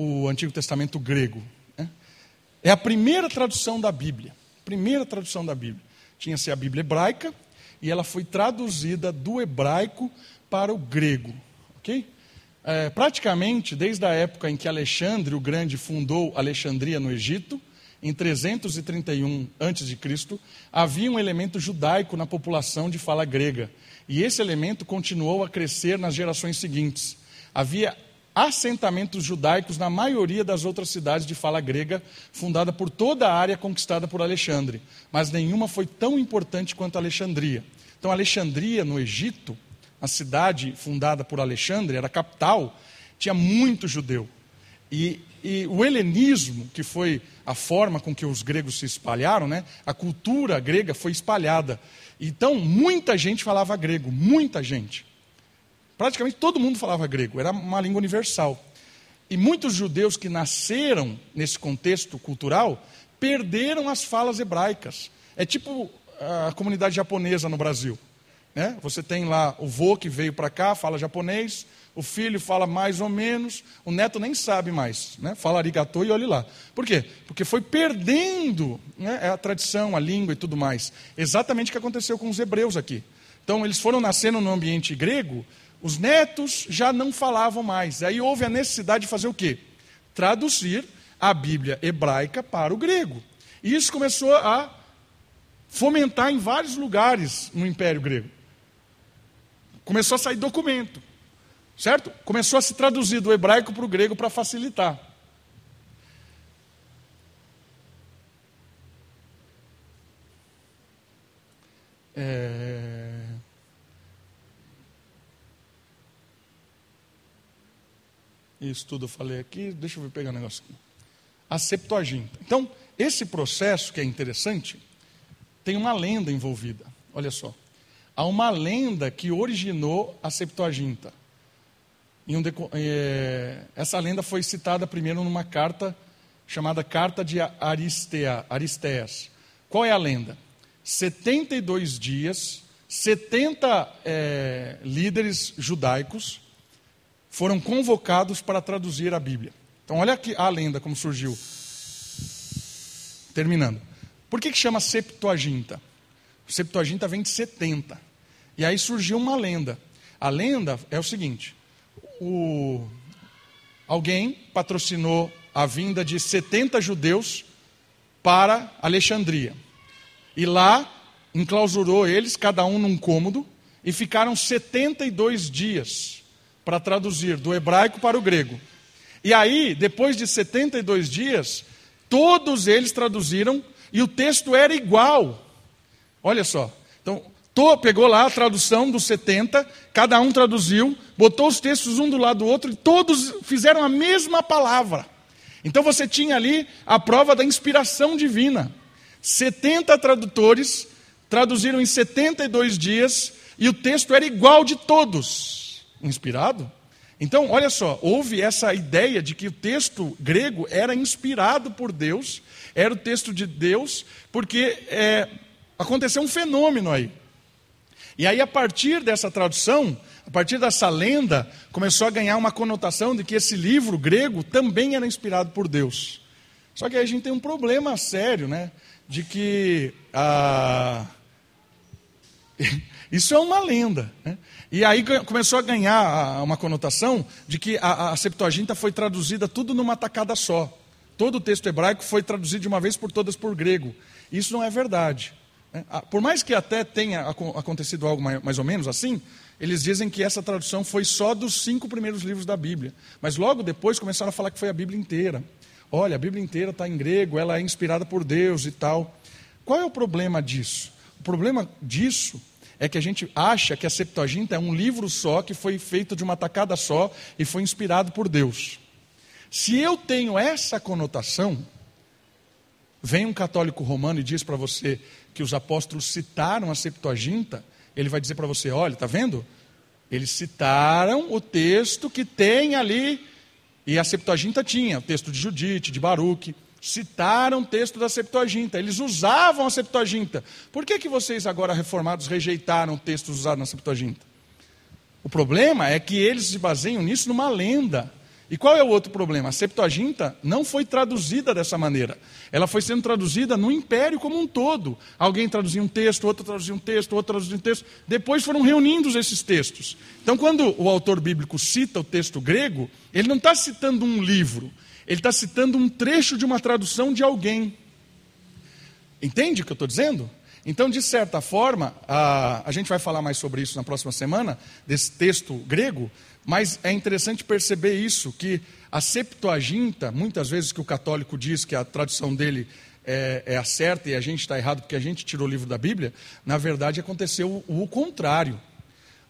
O Antigo Testamento grego. Né? É a primeira tradução da Bíblia. Primeira tradução da Bíblia. Tinha-se a Bíblia hebraica e ela foi traduzida do hebraico para o grego. Ok? É, praticamente desde a época em que Alexandre o Grande fundou Alexandria no Egito, em 331 a.C., havia um elemento judaico na população de fala grega. E esse elemento continuou a crescer nas gerações seguintes. Havia assentamentos judaicos na maioria das outras cidades de fala grega, fundada por toda a área conquistada por Alexandre, mas nenhuma foi tão importante quanto Alexandria. Então, Alexandria, no Egito, a cidade fundada por Alexandre, era capital, tinha muito judeu. E, e, o helenismo, que foi a forma com que os gregos se espalharam, né, a cultura grega foi espalhada. Então, muita gente falava grego, muita gente. Praticamente todo mundo falava grego, era uma língua universal. E muitos judeus que nasceram nesse contexto cultural perderam as falas hebraicas. É tipo a comunidade japonesa no Brasil. Né? Você tem lá o vô que veio para cá, fala japonês, o filho fala mais ou menos, o neto nem sabe mais, né? fala arigatô e olhe lá. Por quê? Porque foi perdendo né, a tradição, a língua e tudo mais. Exatamente o que aconteceu com os hebreus aqui. Então, eles foram nascendo no ambiente grego, os netos já não falavam mais. Aí houve a necessidade de fazer o quê? Traduzir a Bíblia hebraica para o grego. E isso começou a fomentar em vários lugares no Império Grego. Começou a sair documento, certo? Começou a se traduzir do hebraico para o grego para facilitar. É... Isso tudo eu falei aqui, deixa eu pegar um negócio aqui. A Septuaginta. Então, esse processo que é interessante, tem uma lenda envolvida. Olha só. Há uma lenda que originou a Septuaginta. Um, é, essa lenda foi citada primeiro numa carta chamada Carta de Aristea, Aristeas. Qual é a lenda? 72 dias, 70 é, líderes judaicos foram convocados para traduzir a Bíblia. Então, olha aqui a lenda como surgiu. Terminando. Por que, que chama Septuaginta? Septuaginta vem de 70. E aí surgiu uma lenda. A lenda é o seguinte: o... alguém patrocinou a vinda de 70 judeus para Alexandria. E lá enclausurou eles, cada um num cômodo, e ficaram 72 dias para traduzir do hebraico para o grego. E aí, depois de 72 dias, todos eles traduziram e o texto era igual. Olha só. Então, Tô, pegou lá a tradução dos 70, cada um traduziu, botou os textos um do lado do outro e todos fizeram a mesma palavra. Então você tinha ali a prova da inspiração divina. 70 tradutores traduziram em 72 dias e o texto era igual de todos inspirado? Então, olha só, houve essa ideia de que o texto grego era inspirado por Deus, era o texto de Deus, porque é, aconteceu um fenômeno aí. E aí, a partir dessa tradução, a partir dessa lenda, começou a ganhar uma conotação de que esse livro grego também era inspirado por Deus. Só que aí a gente tem um problema sério, né? De que ah, [LAUGHS] isso é uma lenda. Né? E aí começou a ganhar uma conotação de que a, a Septuaginta foi traduzida tudo numa tacada só. Todo o texto hebraico foi traduzido de uma vez por todas por grego. Isso não é verdade. Né? Por mais que até tenha acontecido algo mais ou menos assim, eles dizem que essa tradução foi só dos cinco primeiros livros da Bíblia. Mas logo depois começaram a falar que foi a Bíblia inteira. olha, a Bíblia inteira está em grego, ela é inspirada por Deus e tal. Qual é o problema disso? O problema disso é que a gente acha que a Septuaginta é um livro só, que foi feito de uma tacada só e foi inspirado por Deus. Se eu tenho essa conotação, vem um católico romano e diz para você que os apóstolos citaram a Septuaginta, ele vai dizer para você: olha, está vendo? Eles citaram o texto que tem ali, e a Septuaginta tinha, o texto de Judite, de Baruque, citaram o texto da Septuaginta, eles usavam a Septuaginta. Por que, que vocês agora reformados rejeitaram textos usados na Septuaginta? O problema é que eles se baseiam nisso numa lenda. E qual é o outro problema? A Septuaginta não foi traduzida dessa maneira. Ela foi sendo traduzida no império como um todo. Alguém traduzia um texto, outro traduzia um texto, outro traduzia um texto. Depois foram reunindo esses textos. Então, quando o autor bíblico cita o texto grego, ele não está citando um livro, ele está citando um trecho de uma tradução de alguém. Entende o que eu estou dizendo? Então, de certa forma, a, a gente vai falar mais sobre isso na próxima semana, desse texto grego, mas é interessante perceber isso, que a Septuaginta, muitas vezes que o católico diz que a tradução dele é, é a certa e a gente está errado porque a gente tirou o livro da Bíblia, na verdade aconteceu o, o contrário.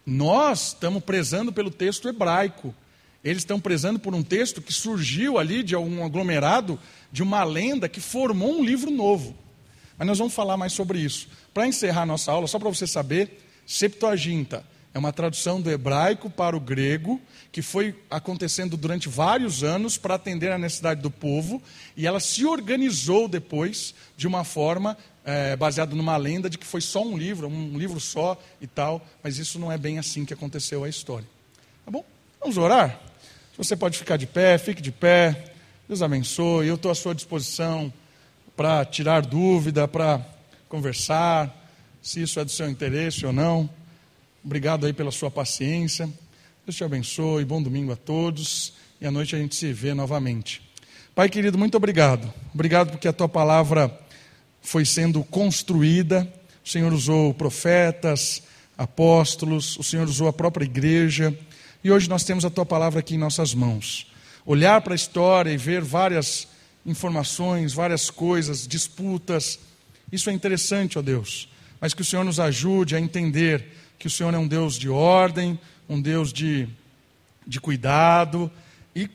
Nós estamos prezando pelo texto hebraico. Eles estão prezando por um texto que surgiu ali de um aglomerado de uma lenda que formou um livro novo. Mas nós vamos falar mais sobre isso. Para encerrar nossa aula, só para você saber, Septuaginta é uma tradução do hebraico para o grego, que foi acontecendo durante vários anos para atender a necessidade do povo, e ela se organizou depois de uma forma é, baseada numa lenda de que foi só um livro, um livro só e tal, mas isso não é bem assim que aconteceu a história. Tá bom? Vamos orar? Você pode ficar de pé, fique de pé. Deus abençoe. Eu estou à sua disposição para tirar dúvida, para conversar, se isso é do seu interesse ou não. Obrigado aí pela sua paciência. Deus te abençoe. Bom domingo a todos. E à noite a gente se vê novamente. Pai querido, muito obrigado. Obrigado porque a tua palavra foi sendo construída. O Senhor usou profetas, apóstolos, o Senhor usou a própria igreja. E hoje nós temos a tua palavra aqui em nossas mãos. Olhar para a história e ver várias informações, várias coisas, disputas. Isso é interessante, ó Deus. Mas que o Senhor nos ajude a entender que o Senhor é um Deus de ordem, um Deus de, de cuidado, e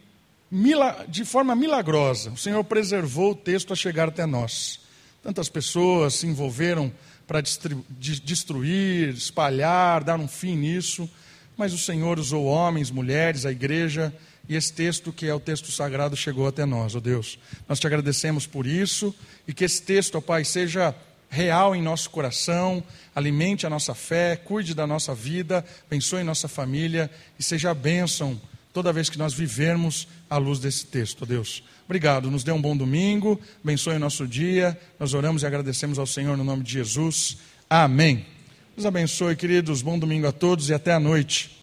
de forma milagrosa, o Senhor preservou o texto a chegar até nós. Tantas pessoas se envolveram para destruir, espalhar, dar um fim nisso, mas o Senhor usou homens, mulheres, a igreja, e esse texto, que é o texto sagrado, chegou até nós, ó Deus. Nós te agradecemos por isso, e que esse texto, ó Pai, seja real em nosso coração, alimente a nossa fé, cuide da nossa vida, abençoe nossa família e seja a bênção toda vez que nós vivermos à luz desse texto, Deus. Obrigado, nos dê um bom domingo, abençoe o nosso dia, nós oramos e agradecemos ao Senhor no nome de Jesus. Amém. Deus abençoe, queridos, bom domingo a todos e até a noite.